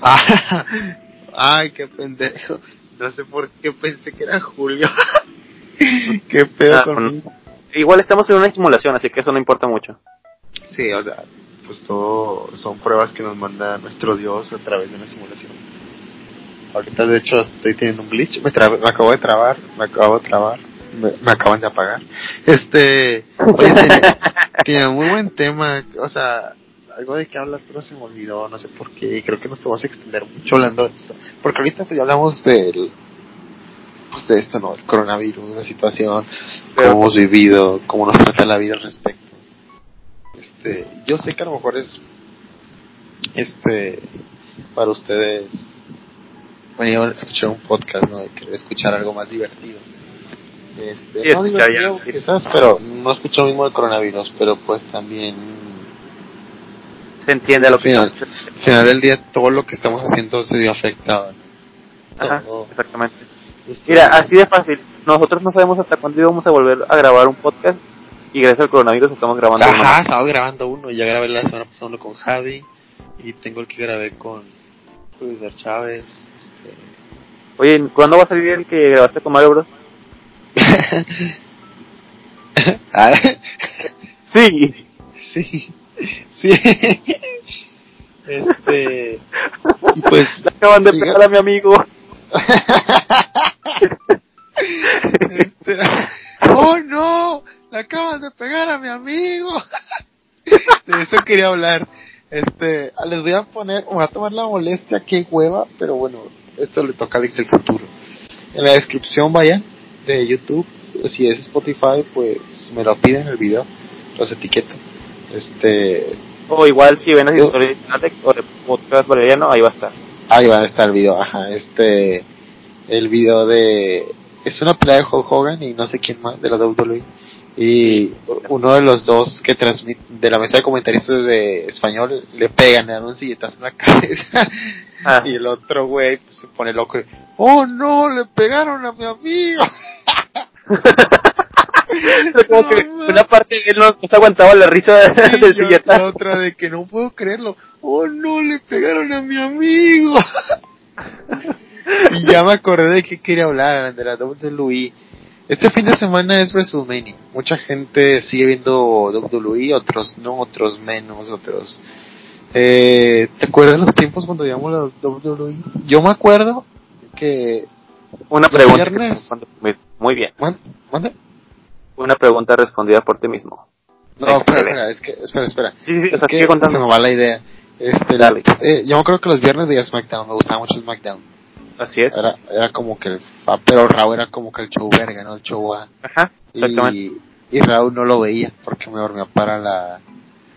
Ah, ay, qué pendejo. No sé por qué pensé que era julio. qué pedo Ah, conmigo. Igual estamos en una simulación, así que eso no importa mucho. Sí, o sea, pues todo son pruebas que nos manda nuestro Dios a través de una simulación. Ahorita, de hecho, estoy teniendo un glitch. Me, tra- me acabo de trabar, me acabo de trabar. Me, me acaban de apagar. Este, oye, tenía, tenía muy buen tema. O sea, algo de qué hablar, pero se me olvidó. No sé por qué. Creo que nos podemos extender mucho hablando de esto. Porque ahorita pues, ya hablamos del, pues de esto, ¿no? El coronavirus, la situación, Pero- cómo hemos vivido, cómo nos trata la vida al respecto. Este, yo sé que a lo mejor es, este, para ustedes, bueno, a escuchar un podcast, ¿no? Querer escuchar algo más divertido. Este, Sí, no divertido, ya. quizás, pero no escucho lo mismo del coronavirus, pero pues también, Se entiende lo que Al final. al final del día, todo lo que estamos haciendo se vio afectado. Ajá, Todo. exactamente. Mira, así de fácil. Nosotros no sabemos hasta cuándo íbamos a volver a grabar un podcast y gracias al coronavirus estamos grabando uno Ajá, estaba grabando uno, ya grabé la semana pasada uno con Javi y tengo el que grabé con Luis Chávez. Este... Oye, ¿cuándo va a salir el que grabaste con Mario Bros? Ah, Sí. sí, sí. Este, y pues, Le acaban de pegar a mi amigo. este, oh no, acaban de pegar a mi amigo. De eso quería hablar. Este, les voy a poner, me voy a tomar la molestia, qué hueva, pero bueno, esto le toca a Alex del futuro. En la descripción vayan de YouTube, si es Spotify, pues me lo piden el video, los etiqueto. Este, O igual si ven las historias de Alex o de Podcast Valeriano, ahí va a estar. ahí va a estar el video, ajá, este, el video de, es una pelea de Hulk Hogan y no sé quién más, de la WWE. Y uno de los dos que transmite, de la mesa de comentaristas de español, le pegan, le dan un silletazo en la cabeza. Ah, Y el otro güey pues, se pone loco y, oh no, le pegaron a mi amigo. como que no, una parte de él no, se aguantaba la risa Y del yo- la silletazo. otra de que no puedo creerlo. Oh no, le pegaron a mi amigo. y ya me acordé de que quería hablar de la WWE. Este fin de semana es WrestleMania. Mucha gente sigue viendo WWE, otros no, otros menos, otros. Eh, ¿Te acuerdas los tiempos cuando veíamos la WWE? Yo me acuerdo que. Una pregunta. viernes. muy- bien. ¿Man- ¿Mande? Una pregunta respondida por ti mismo. No, espera, espera, es que, espera, espera. Sí, sí, sí, o Es sea, que se me va la idea. Este, Dale. eh, yo me acuerdo que los viernes veía SmackDown, me gustaba mucho SmackDown. Así es. Era, era como que el pero Raúl era como que el show verga, ¿no? El show A. Ajá, exactamente. Y, y Raúl no lo veía porque me dormía para la,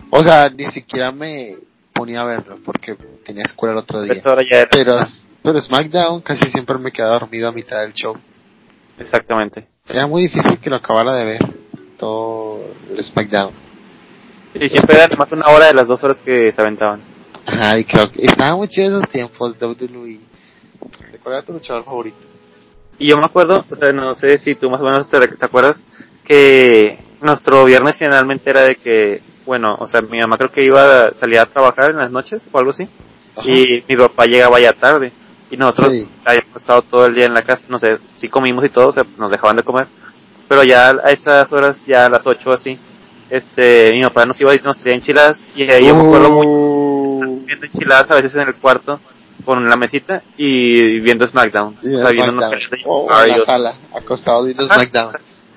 O sea, ni siquiera me ponía a verlo porque tenía escuela el otro día. Era- Pero, pero SmackDown casi siempre me quedaba dormido a mitad del show. Exactamente. Era muy difícil que lo acabara de ver. Todo el SmackDown. Y siempre era más una hora de las dos horas que se aventaban. Ajá, y creo que estaba muy chido esos tiempos, WWE. ¿De cuál era tu luchador favorito? Y yo me acuerdo, o sea, no sé si tú más o menos te, te acuerdas, que nuestro viernes generalmente era de que, bueno, o sea, mi mamá creo que iba a salir a trabajar en las noches o algo así. Ajá. Y mi papá llegaba ya tarde. Y nosotros Sí. habíamos estado todo el día en la casa, no sé, sí comimos y todo, o sea, nos dejaban de comer. Pero ya a esas horas, ya a las 8 así, este, mi papá nos iba a ir, nos traía enchiladas. Y ahí yo me acuerdo mucho Uh, enchiladas a veces en el cuarto con la mesita y viendo SmackDown. y O sea, viendo SmackDown. Oh, en la sala, acostado viendo Ajá, SmackDown.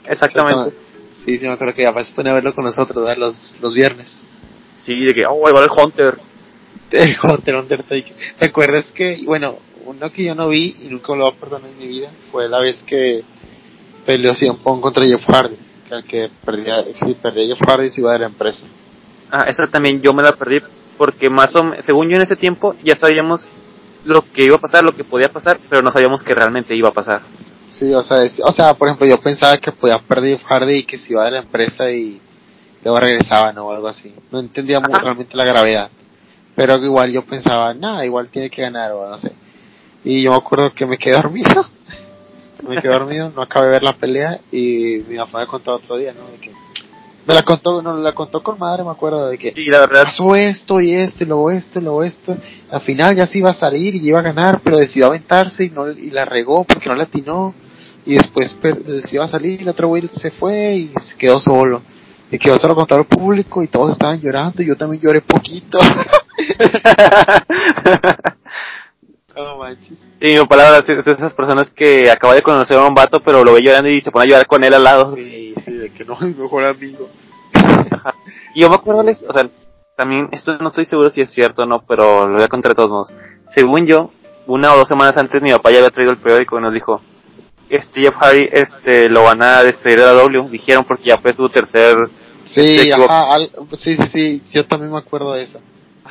Exactamente. Sí, sí, me acuerdo que ya se pone a verlo con nosotros. Los, los viernes. Sí, de que, oh, ahí va el Hunter. El Hunter Undertaker. ¿Te acuerdas que, bueno, uno que yo no vi y nunca lo voy a perdonar en mi vida fue la vez que peleó CM Punk contra Jeff Hardy? Que el que perdía, si perdía Jeff Hardy se iba de la empresa. Ah, esa también yo me la perdí porque más o menos, según yo en ese tiempo ya sabíamos lo que iba a pasar, lo que podía pasar, pero no sabíamos que realmente iba a pasar. Sí, o sea, es- o sea, por ejemplo, yo pensaba que podía perder Hardy y que se iba de la empresa y luego regresaba, ¿no? O algo así. No entendía muy realmente la gravedad. Pero igual yo pensaba, nada, igual tiene que ganar o no sé. Y yo me acuerdo que me quedé dormido. me quedé dormido, no acabé de ver la pelea y mi papá me contó otro día, ¿no? De que me la contó, no, la contó con madre, me acuerdo de que Sí, la verdad, pasó esto y esto y luego esto y luego esto. Al final ya se iba a salir y iba a ganar, pero decidió aventarse y no y la regó porque no la atinó. Y después per- se iba a salir y el otro güey se fue y se quedó solo. Y quedó solo con todo el público y todos estaban llorando y yo también lloré poquito. no manches. y mi palabra es de esas personas que acaba de conocer a un vato, pero lo ve llorando y se pone a llorar con él al lado. Sí, sí, de que no es mi mejor amigo. Y yo me acuerdo, les- o sea, también, esto no estoy seguro si es cierto o no, pero lo voy a contar de todos modos. Según yo, una o dos semanas antes mi papá ya había traído el periódico y nos dijo, este Jeff Hardy, este, lo van a despedir de la W, dijeron porque ya fue su tercer, Sí, equivocó. ajá, al- sí, sí, sí, yo también me acuerdo de eso.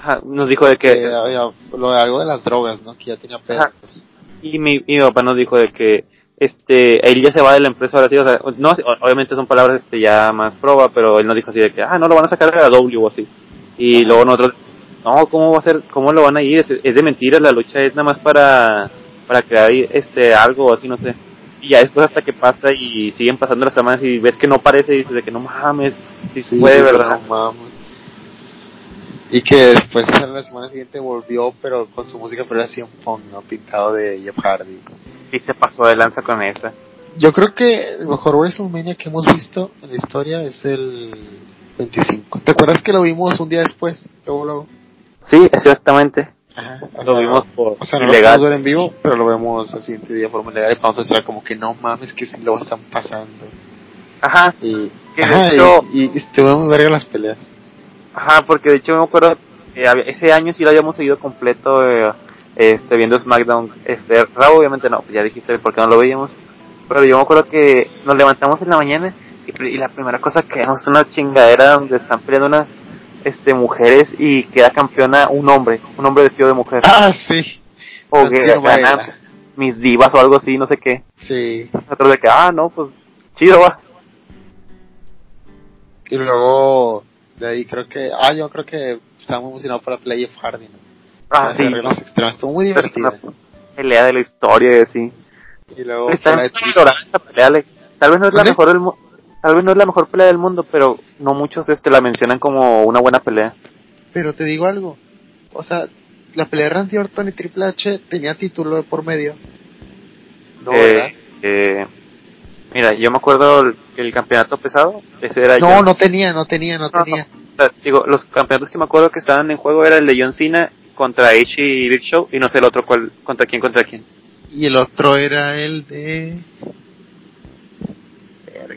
Ajá, nos dijo de Que había lo de algo de las drogas, ¿no? Que ya tenía pedos. y mi, y mi papá nos dijo de que, este, él ya se va de la empresa ahora sí, o sea, no, obviamente son palabras, este, ya más proba, pero él nos dijo así de que, ah, no, lo van a sacar de la W o así. Y Ajá. luego nosotros, no, ¿cómo va a ser? ¿Cómo lo van a ir? Es, es de mentira, la lucha es nada más para, para crear este algo o así, no sé. Y ya después hasta que pasa y siguen pasando las semanas y ves que no parece y dices de que no mames, si Sí, puede, sí, ¿verdad? no mames. Y que después la semana siguiente volvió, pero con su música era así un punk, ¿no? Pintado de Jeff Hardy. Sí se pasó de lanza con esa. Yo creo que el mejor WrestleMania que hemos visto en la historia es el 25. ¿Te acuerdas que lo vimos un día después? Luego, luego. Sí, exactamente. Ajá. Lo sea, vimos por O sea, no lo ilegal. podemos ver en vivo, pero lo vemos el siguiente día de forma legal y nosotros era como que no mames que sí lo están pasando. Ajá, Y, ajá, hecho- y, y estuvimos verga las peleas. Ajá, porque de hecho me acuerdo, eh, ese año sí lo habíamos seguido completo, eh, este, viendo SmackDown. Este, Raw obviamente no, pues ya dijiste por qué no lo veíamos. Pero yo me acuerdo que nos levantamos en la mañana y, la primera cosa que vemos es una chingadera donde están peleando unas este, mujeres y queda campeona un hombre, un hombre vestido de mujer. Ah, sí. o que Santino gana Varela. mis divas o algo así, no sé qué. Sí. Nosotros de que, ah, no, pues chido va. Y luego, de ahí creo que, ah, yo creo que estaba muy emocionado para Play of Hardy, ¿no? Ah, Las sí. reglas extremas, estuvo muy divertida. Pelea de la historia y así. Y luego, Está de esta pelea, Alex. Tal vez no es la mejor del mu- tal vez no es la mejor pelea del mundo, pero no muchos este la mencionan como una buena pelea. Pero te digo algo, o sea, la pelea de Randy Orton y Triple H tenía título de por medio. No, Eh, ¿verdad? eh, mira, yo me acuerdo el, el campeonato pesado, ese era No, John- no tenía, no tenía, no No, tenía. digo, los campeonatos que me acuerdo que estaban en juego era el de John Cena contra Edge y Big Show y no sé el otro cuál contra quién contra quién. Y el otro era el de... Verga.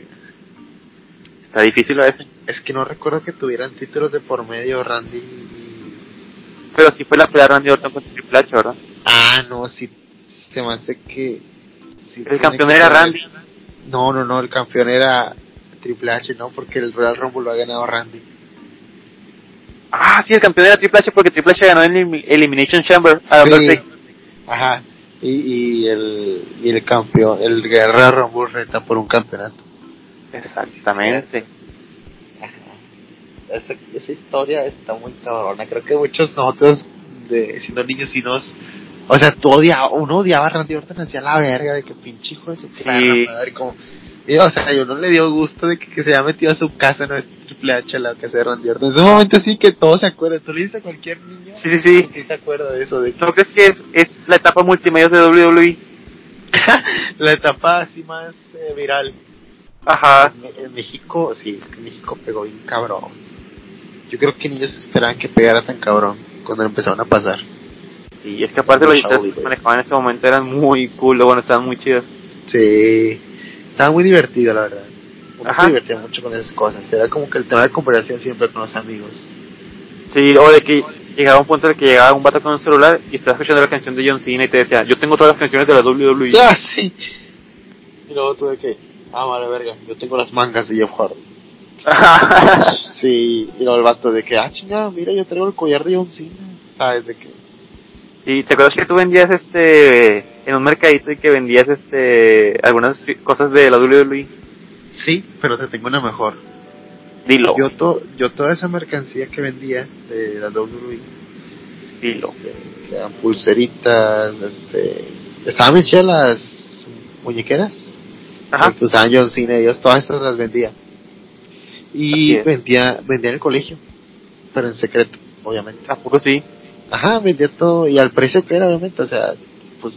Está difícil a ese. Es que no recuerdo que tuvieran títulos de por medio Randy y... Pero sí fue la pelea de Randy Orton contra Triple H, ¿verdad? Ah, no, sí, se me hace que... sí El campeón que era ver- Randy. No, no, no, el campeón era Triple H, ¿no? Porque el Royal Rumble lo ha ganado Randy. Ah, sí, el campeón era Triple H porque Triple H ganó en Elimination Chamber a sí. Ajá. Y, y, el, y el campeón, el Guerrero Rumble reta por un campeonato. Exactamente. Esa, esa historia está muy cabrona. Creo que muchos nosotros, de, siendo niños, y nos. O sea, tú odiaba, uno odiaba a Randy Orton hacia la verga de que pinche hijo de su sí. madre, como. Y, o sea, yo no le dio gusto de que, que se haya metido a su casa, no es Triple H la casa de Randy Orton. En ese momento sí que todos se acuerdan. Tú le dices a cualquier niño. Sí, sí, sí. Sí se acuerda de eso. De que... ¿No crees que es, es la etapa multimedia de WWE? la etapa así más eh, viral. Ajá. En, en, México, sí, en México pegó bien cabrón. Yo creo que niños esperaban que pegara tan cabrón cuando empezaron a pasar. Sí, es que aparte los historias que manejaban en ese momento eran muy cool, bueno, estaban muy chidos. Sí, estaba muy divertido, la verdad. Uno se divertía mucho con esas cosas. Era como que el tema de conversación siempre con los amigos. Sí, o de que llegaba un punto en el que llegaba un vato con un celular y estaba escuchando la canción de John Cena y te decía, yo tengo todas las canciones de la WWE. Ya, sí. Y luego tú de que, ah, vale, verga, yo tengo las mangas de Jeff Hardy. sí, y luego el vato de que, ah, chingada, mira, yo traigo el collar de John Cena. ¿Sabes de qué? Sí, ¿te acuerdas que tú vendías este en un mercadito y que vendías este algunas cosas de la WWE? Sí, pero te tengo una mejor. Dilo. Yo, to, yo toda esa mercancía que vendía de la WWE. Dilo. Este, eran pulseritas, este, estaban bien chidas las muñequeras. Ajá. Usaban John Cena, ellos todas esas las vendía. Y vendía, vendía en el colegio, pero en secreto, obviamente. Tampoco sí. Ajá, vendía todo, y al precio que era, obviamente, o sea, pues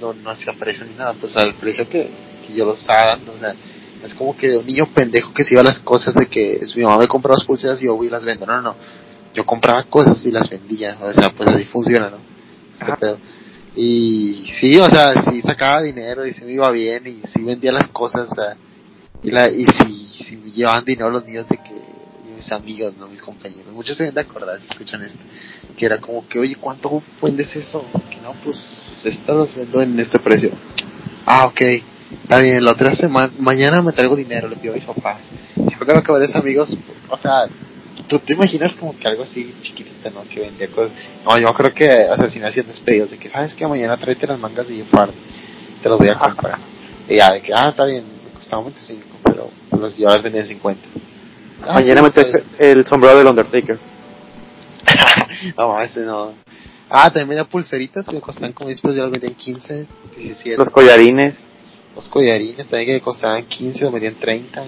no, no hacía precio ni nada, pues al precio que, que yo lo estaba dando, o sea, es como que de un niño pendejo que se iba a las cosas de que es, mi mamá me compraba las pulseras y yo voy y las vendo. No, no, no. Yo compraba cosas y las vendía. O sea, pues así funciona, ¿no? Este pedo. Y sí, o sea, sí sacaba dinero y sí me iba bien y sí vendía las cosas. O sea, y, la, y si, si me llevaban dinero los niños de que mis amigos, no mis compañeros. Muchos se ven de acordar si escuchan esto. Que era como que, oye, ¿cuánto vendes eso? Que no, pues estas las vendo en este precio. Ah, ok. Está bien, la otra semana, mañana me traigo dinero, le pido a mis papás. Si fue que varios amigos, o sea, tú te imaginas como que algo así chiquitito, ¿no? Que vendía cosas. No, yo creo que, o sea, si me hacían despedidos de que, ¿sabes que Mañana tráete las mangas de Jeff te las voy a comprar. Y ya, de que, ah, está bien, me costaban 25, pero pues, yo las vendía en 50. Ah, mañana me traes el sombrero del Undertaker. no, ese no. Ah, también vendía pulseritas que me costaban como después yo las vendía en 15, 17. Los collarines los collarines también que costaban 15 o metían 30.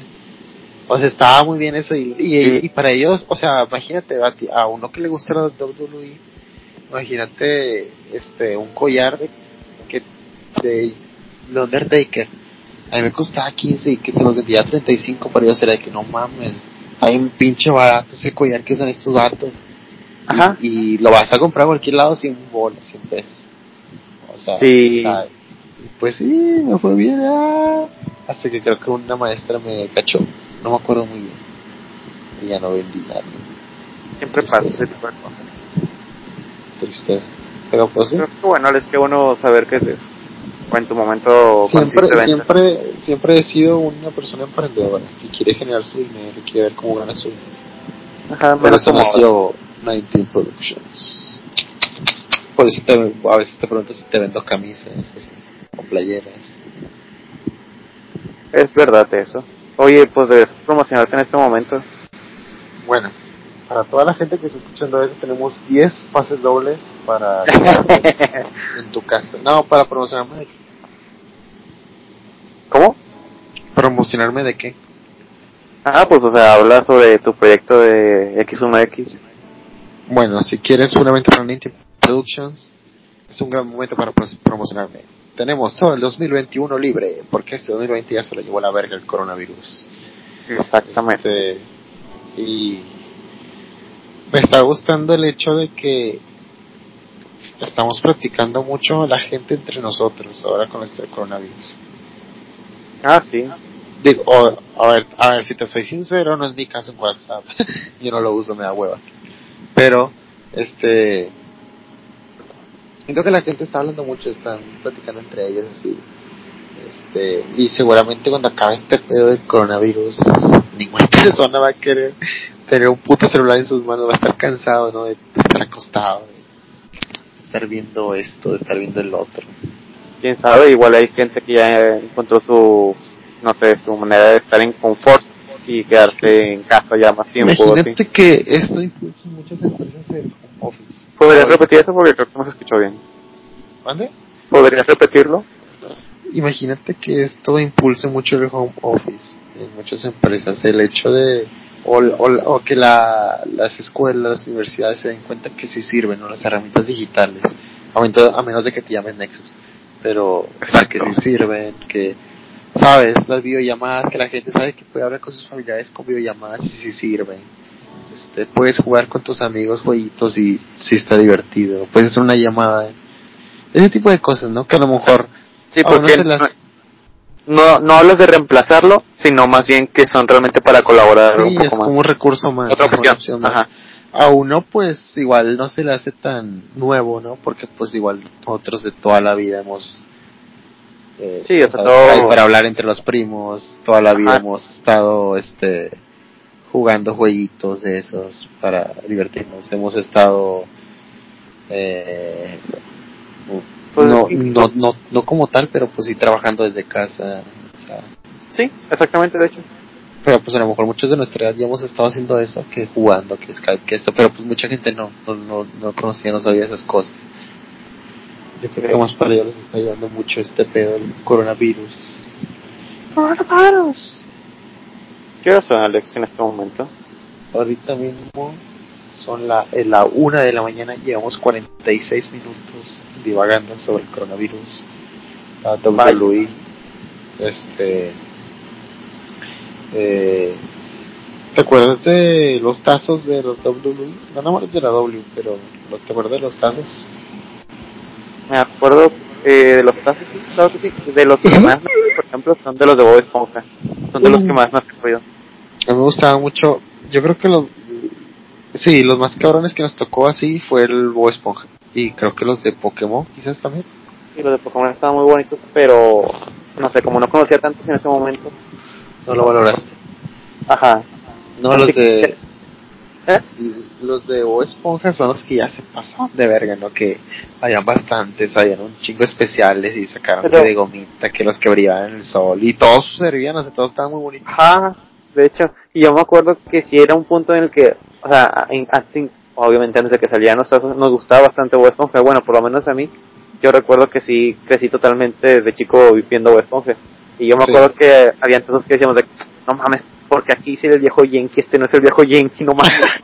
O sea, estaba muy bien eso. Y, y, sí. y para ellos, o sea, imagínate, a, uno que le gusta la WWE, imagínate este un collar de, que, de, de Undertaker. A mí me costaba 15 y que se lo vendía a 35, pero yo será que no mames. Hay un pinche barato ese collar que usan estos vatos. Ajá. Y, y lo vas a comprar a cualquier lado sin bolas, 100 pesos. O sea, sí. o sea, pues sí, me fue bien. Ah, hasta que creo que una maestra me cachó. No me acuerdo muy bien. Y ya no vendí nada. Siempre pasa ese tipo de cosas. Tristeza. Pero pues sí. Pero bueno, es que bueno saber que te, en tu momento siempre, siempre, siempre he sido una persona emprendedora que quiere generar su dinero quiere ver cómo gana su dinero. Ajá, Pero eso nació 19 Productions. Por eso te, a veces te pregunto si te vendo camisas. O playeras. Es verdad eso. Oye, pues debes promocionarte en este momento. Bueno, para toda la gente que está escuchando eso, tenemos 10 pases dobles para en tu casa. No, para promocionarme de qué. ¿Cómo? ¿Promocionarme de qué? Ah, pues o sea, habla sobre tu proyecto de X1X. Bueno, si quieres un evento para Ninty Productions, es un gran momento para promocionarme tenemos todo el 2021 libre, porque este 2020 ya se lo llevó la verga el coronavirus. Exactamente. Este, y me está gustando el hecho de que estamos practicando mucho la gente entre nosotros ahora con este coronavirus. Ah, sí. Digo, a ver, a ver, si te soy sincero, no es mi caso en WhatsApp. Yo no lo uso, me da hueva. Pero, este, creo que la gente está hablando mucho, están platicando entre ellos así. Este, y seguramente cuando acabe este pedo del coronavirus, ninguna persona va a querer tener un puto celular en sus manos, va a estar cansado, ¿no? De estar acostado, de estar viendo esto, de estar viendo el otro. Quién sabe, igual hay gente que ya encontró su, no sé, su manera de estar en confort y quedarse en casa ya más tiempo. Imagínate que esto muchas empresas office. ¿Podrías repetir eso? Porque creo que no se escuchó bien. ¿Mande? ¿Podrías repetirlo? Imagínate que esto impulse mucho el home office en muchas empresas. El hecho de, o, o, o que la, las escuelas, las universidades se den cuenta que sí sirven, ¿no? Las herramientas digitales. A, a menos de que te llames Nexus. Pero, que sí sirven, que, sabes, las videollamadas, que la gente sabe que puede hablar con sus familiares con videollamadas y sí sirven. Este, puedes jugar con tus amigos jueguitos y sí está divertido. Puedes hacer una llamada. Ese tipo de cosas, ¿no? Que a lo mejor Sí, porque no, las... no, no, hablas de reemplazarlo, sino más bien que son realmente para colaborar sí, un poco es como un recurso más. Otra opción. opción más. Ajá. A uno, pues, igual no se le hace tan nuevo, ¿no? Porque, pues, igual nosotros de toda la vida hemos... Eh, sí, o sea, todo... Para hablar entre los primos, toda la vida hemos estado, este jugando jueguitos de esos para divertirnos. Hemos estado eh, pues, no, no, no, no como tal, pero pues sí trabajando desde casa. O sea. Sí, exactamente, de hecho. Pero pues a lo mejor muchos de nuestra edad ya hemos estado haciendo eso, que jugando, que Skype, que esto, pero pues mucha gente no, no, no, no conocía, no sabía esas cosas. Yo creo que más para ellos les está ayudando mucho este pedo del coronavirus. Coronavirus. ¿Qué hora son, Alex, en este momento? Ahorita mismo son la, la una de la mañana, llevamos 46 minutos divagando sobre el coronavirus, la WWE, este, eh, ¿te acuerdas de los tazos de los WWE? No, no de la W, pero ¿te acuerdas de los tazos? Me acuerdo eh, de los tazos, sí, claro que sí, de los que más, por ejemplo, son de los de Bob Esponja, son de los que más me han. A mí me gustaba mucho, yo creo que los, sí, los más cabrones que nos tocó así fue el Bob Esponja. Y creo que los de Pokémon quizás también. Y los de Pokémon estaban muy bonitos, pero no sé, como no conocía tantos en ese momento. No lo valoraste. Ajá. No, los de... ¿Eh? Los de O Esponja son los que ya se pasaron de verga, ¿no? Que hayan bastantes, hayan un chingo especiales y sacaron pero... de gomita, que los que brillaban en el sol y todos servían, o sea, todos estaban muy bonitos. Ajá, de hecho, y yo me acuerdo que si era un punto en el que, o sea, en, obviamente antes de que salieran los tazos, nos gustaba bastante Bob Esponja. Bueno, por lo menos a mí, yo recuerdo que sí crecí totalmente de chico viendo Bob Esponja. Y yo me sí. acuerdo que había tantos que decíamos de, no mames, porque aquí sí el viejo Yankee, este no es el viejo Yankee, no mames.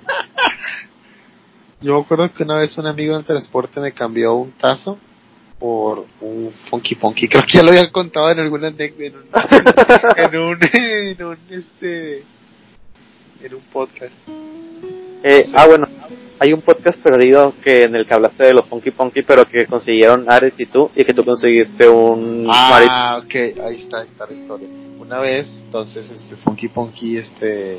yo me acuerdo que una vez un amigo en transporte me cambió un tazo por un Funky Punky. Creo que ya lo había contado en alguna anécdota, en un, en un, en un, este, en un podcast. Eh, sí. Ah, bueno, hay un podcast perdido que en el que hablaste de los Funky Punky, pero que consiguieron Ares y tú, y que tú conseguiste un Ah, ok, ahí está, ahí está la historia. Una vez, entonces, este Funky Punky, este.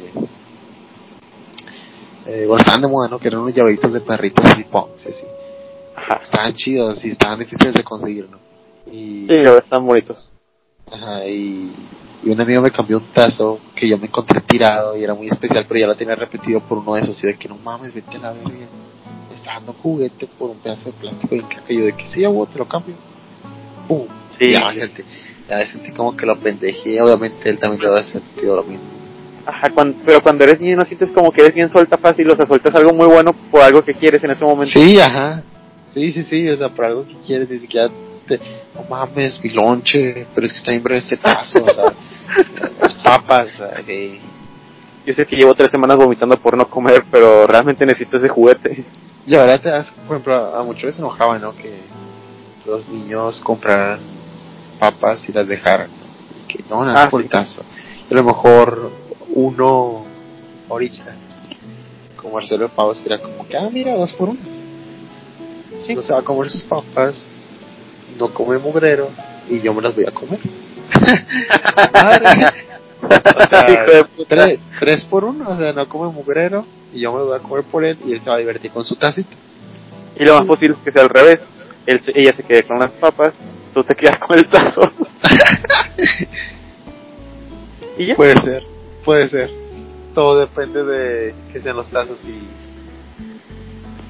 Eh, bueno, estaban de moda, ¿no? Que eran unos llaveritos de perritos así, punks, así. Ajá. Estaban chidos y estaban difíciles de conseguir, ¿no? Y... Sí, están bonitos. Ajá, y, y un amigo me cambió un tazo que yo me encontré tirado y era muy especial, pero ya lo tenía repetido por uno de esos, y de que no mames, vete a la verga. Me está dando juguete por un pedazo de plástico y que yo de que sí, yo te lo cambio. ¡Pum! Sí. Ya, me sentí, ya me sentí como que lo pendejé, obviamente él también lo había sentido lo mismo. Ajá, cuando, pero cuando eres niño no sientes como que eres bien suelta fácil, o sea, sueltas algo muy bueno por algo que quieres en ese momento. Sí, ajá. Sí, sí, sí, o sea, por algo que quieres, ni siquiera te, no mames, mi lonche, pero es que está bien breve este tazo, o sea, las papas, o sea, sí. Yo sé que llevo tres semanas vomitando por no comer, pero realmente necesito ese juguete. Y ahora te das, por ejemplo, a, a muchos les enojaba, ¿no? Que los niños compraran papas y las dejaran, ¿no? Y que no, nada ah, por sí. tazo. Y a lo mejor uno, ahorita, como Marcelo Pavos, era como que, ah, mira, dos por uno. Sí. No se va a comer sus papas, no come mugrero y yo me las voy a comer. o sea, tres, tres, por uno, o sea, no come mugrero y yo me lo voy a comer por él y él se va a divertir con su tacita. Y lo más posible es que sea al revés. Él, ella se quede con las papas, tú te quedas con el tazo. ¿Y ya? Puede ser, puede ser. todo depende de que sean los tazos y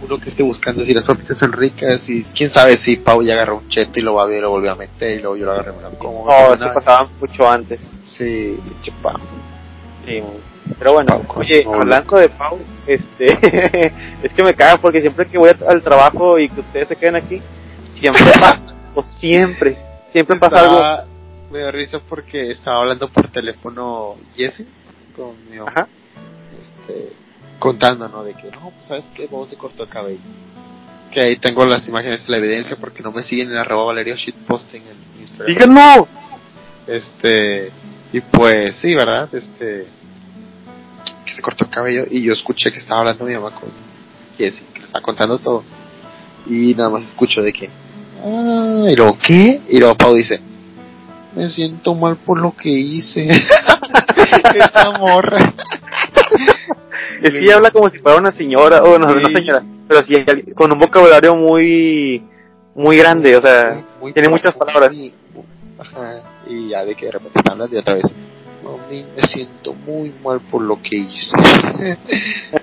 uno que esté buscando si las papitas son ricas y quién sabe si Pau ya agarró un cheto y lo va a ver y lo volvió a meter y luego yo lo agarré como no eso pasaba mucho antes. Sí sí pero bueno oye hablando de Pau este es que me caga porque siempre que voy al trabajo y que ustedes se queden aquí siempre pasa o siempre siempre pasa algo. me da risa porque estaba hablando por teléfono Jesse con mi mamá. Este contando, ¿no? De que, no, pues sabes qué, vos se cortó el cabello. Que ahí tengo las imágenes, la evidencia, porque no me siguen en arroba Valerio shitposting en Instagram. ¡Díganlo! Este, y pues sí, ¿verdad? Este, que se cortó el cabello y yo escuché que estaba hablando mi mamá con Jesse, que le estaba contando todo. Y nada más escucho de que, ah, y luego, ¿qué? Y luego Pau dice, me siento mal por lo que hice. Esa morra. Es que ella habla como si fuera una señora, o no, una señora, pero sí con un vocabulario muy muy grande, o sea, tiene muchas palabras. ajá, y ya de que de repente está hablando y otra vez, mami, me siento muy mal por lo que hice.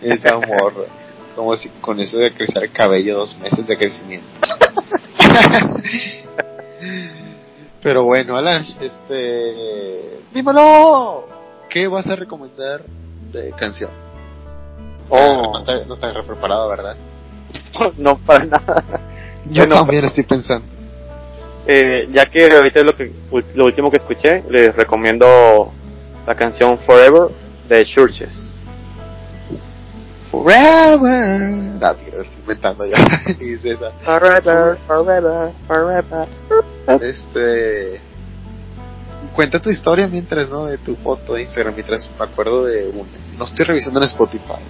Ese amor, como si con eso de crecer el cabello, dos meses de crecimiento. Pero bueno, Alan, este, dímelo, ¿qué vas a recomendar de canción? Oh. No te, no preparado, ¿verdad? no, para nada. Yo también estoy pensando. Eh, ya que ahorita es lo que lo último que escuché, les recomiendo la canción Forever de Churches. Forever. Nadie estoy inventando ya. Dice esa. Forever, forever, forever. Este. Cuenta tu historia mientras, ¿no? De tu foto de Instagram, mientras me acuerdo de una. No estoy revisando en Spotify.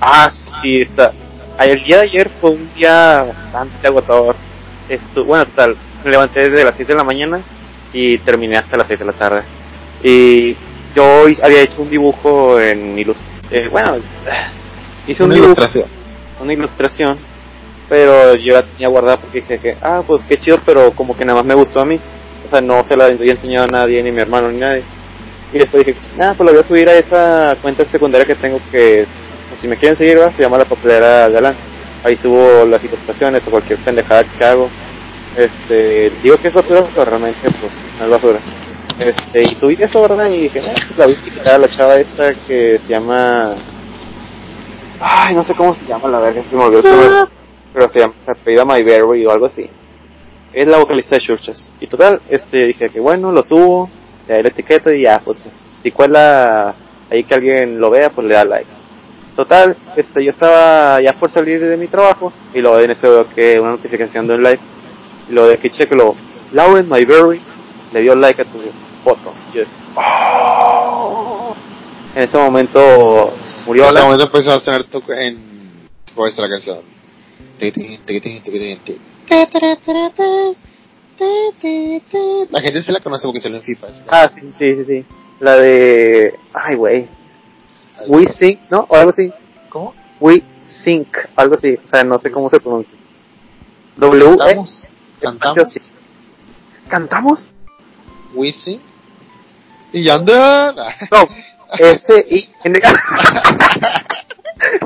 Ah, sí, está. El día de ayer fue un día bastante agotador. Esto, bueno, hasta me levanté desde las 6 de la mañana y terminé hasta las 6 de la tarde. Y yo había hecho un dibujo en ilustración. Eh, bueno, hice un una ilustración. Una ilustración, pero yo la tenía guardada porque dije que, ah, pues qué chido, pero como que nada más me gustó a mí. O sea, no se la había enseñado a nadie, ni mi hermano, ni nadie. Y después dije, ah, pues la voy a subir a esa cuenta secundaria que tengo que es si me quieren seguir, se llama La Papelera de Alan. Ahí subo las ilustraciones o cualquier pendejada que hago. Este, digo que es basura, pero realmente pues no es basura. Este, y subí eso, ¿verdad? Y dije, ah, pues la voy a la chava esta que se llama... Ay, no sé cómo se llama, la verga, se me olvidó. Pero se llama, se apellida Myberry o algo así. Es la vocalista de Churches. Y total, este, dije que bueno, lo subo, le doy la etiqueta y ya, pues, si cuela ahí que alguien lo vea, pues le da like. Total, este, yo estaba ya por salir de mi trabajo y luego en ese veo que una notificación de un live y lo de que cheque lo Lauren Myberry le dio like a tu foto. Yo, oh". En ese momento murió. En ese momento empezó a sonar tu en ¿Cuál es la canción? La gente se la conoce porque salió en FIFA. Ah, sí, sí, sí, sí. La de. Ay, güey. We Sync, ¿no? O algo así. ¿Cómo? We Sync, algo así. O sea, no sé cómo se pronuncia. W ¿Cantamos? ¿Cantamos? ¿Cantamos? We Sync. Y anda. No. S I N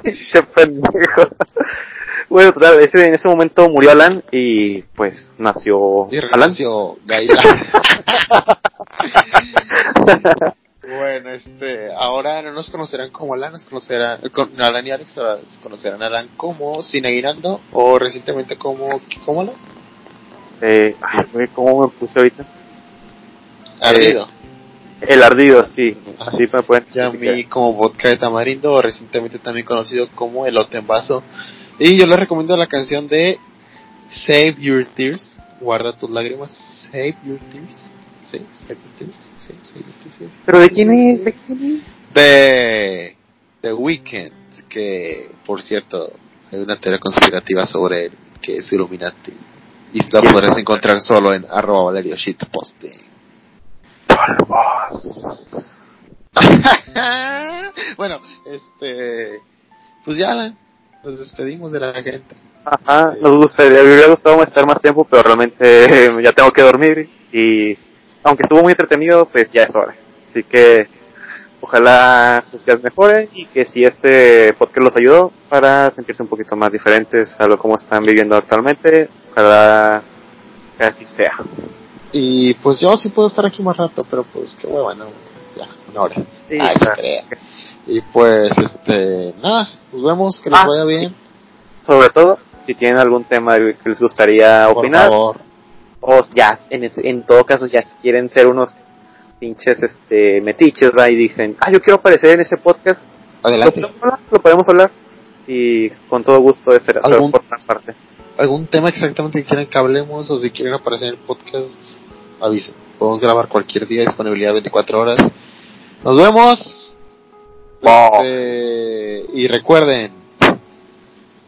Ese pendejo. Bueno, total, ese, en ese momento murió Alan y pues nació y Alan. Nació Gaila. Bueno, este, ahora no nos conocerán como Alan, nos conocerán, con Alan y Alex, ahora nos conocerán a Alan como Sin Aguinaldo o recientemente como, ¿cómo no? Eh, ay, ¿cómo me puse ahorita? Ardido. Eh, el ardido, sí, así me pueden. Ya a mí como vodka de tamarindo o recientemente también conocido como elote en vaso. Y yo les recomiendo la canción de Save Your Tears, guarda tus lágrimas, Save Your Tears ¿Pero de quién es? ¿De quién es? De The Weeknd, que por cierto hay una teoría conspirativa sobre él, que es Illuminati. Y la podrás encontrar solo en arroba Valerio Shitposting. bueno, este, pues ya nos despedimos de la gente. Ajá, nos gustaría, me hubiera gustado estar más tiempo, pero realmente ya tengo que dormir y aunque estuvo muy entretenido, pues ya es hora. Así que, ojalá sus días mejoren y que si este podcast los ayudó para sentirse un poquito más diferentes a lo como están viviendo actualmente, ojalá que así sea. Y pues yo sí puedo estar aquí más rato, pero pues qué bueno, ya, una hora. Sí, Ay, o sea, se crea. Y pues, este, nada, nos vemos, que les Ah, vaya bien, sobre todo, si tienen algún tema que les gustaría por opinar, favor. O ya, en, ese- en todo caso, ya quieren ser unos pinches este metiches, ¿va? y dicen, ah, yo quiero aparecer en ese podcast, lo Adelante. podemos hablar, lo podemos hablar, y con todo gusto de ser ¿Algún- por una parte. ¿Algún tema exactamente que quieran que hablemos o si quieren aparecer en el podcast? Avisen. Podemos grabar cualquier día, disponibilidad 24 horas. Nos vemos. Este, y recuerden,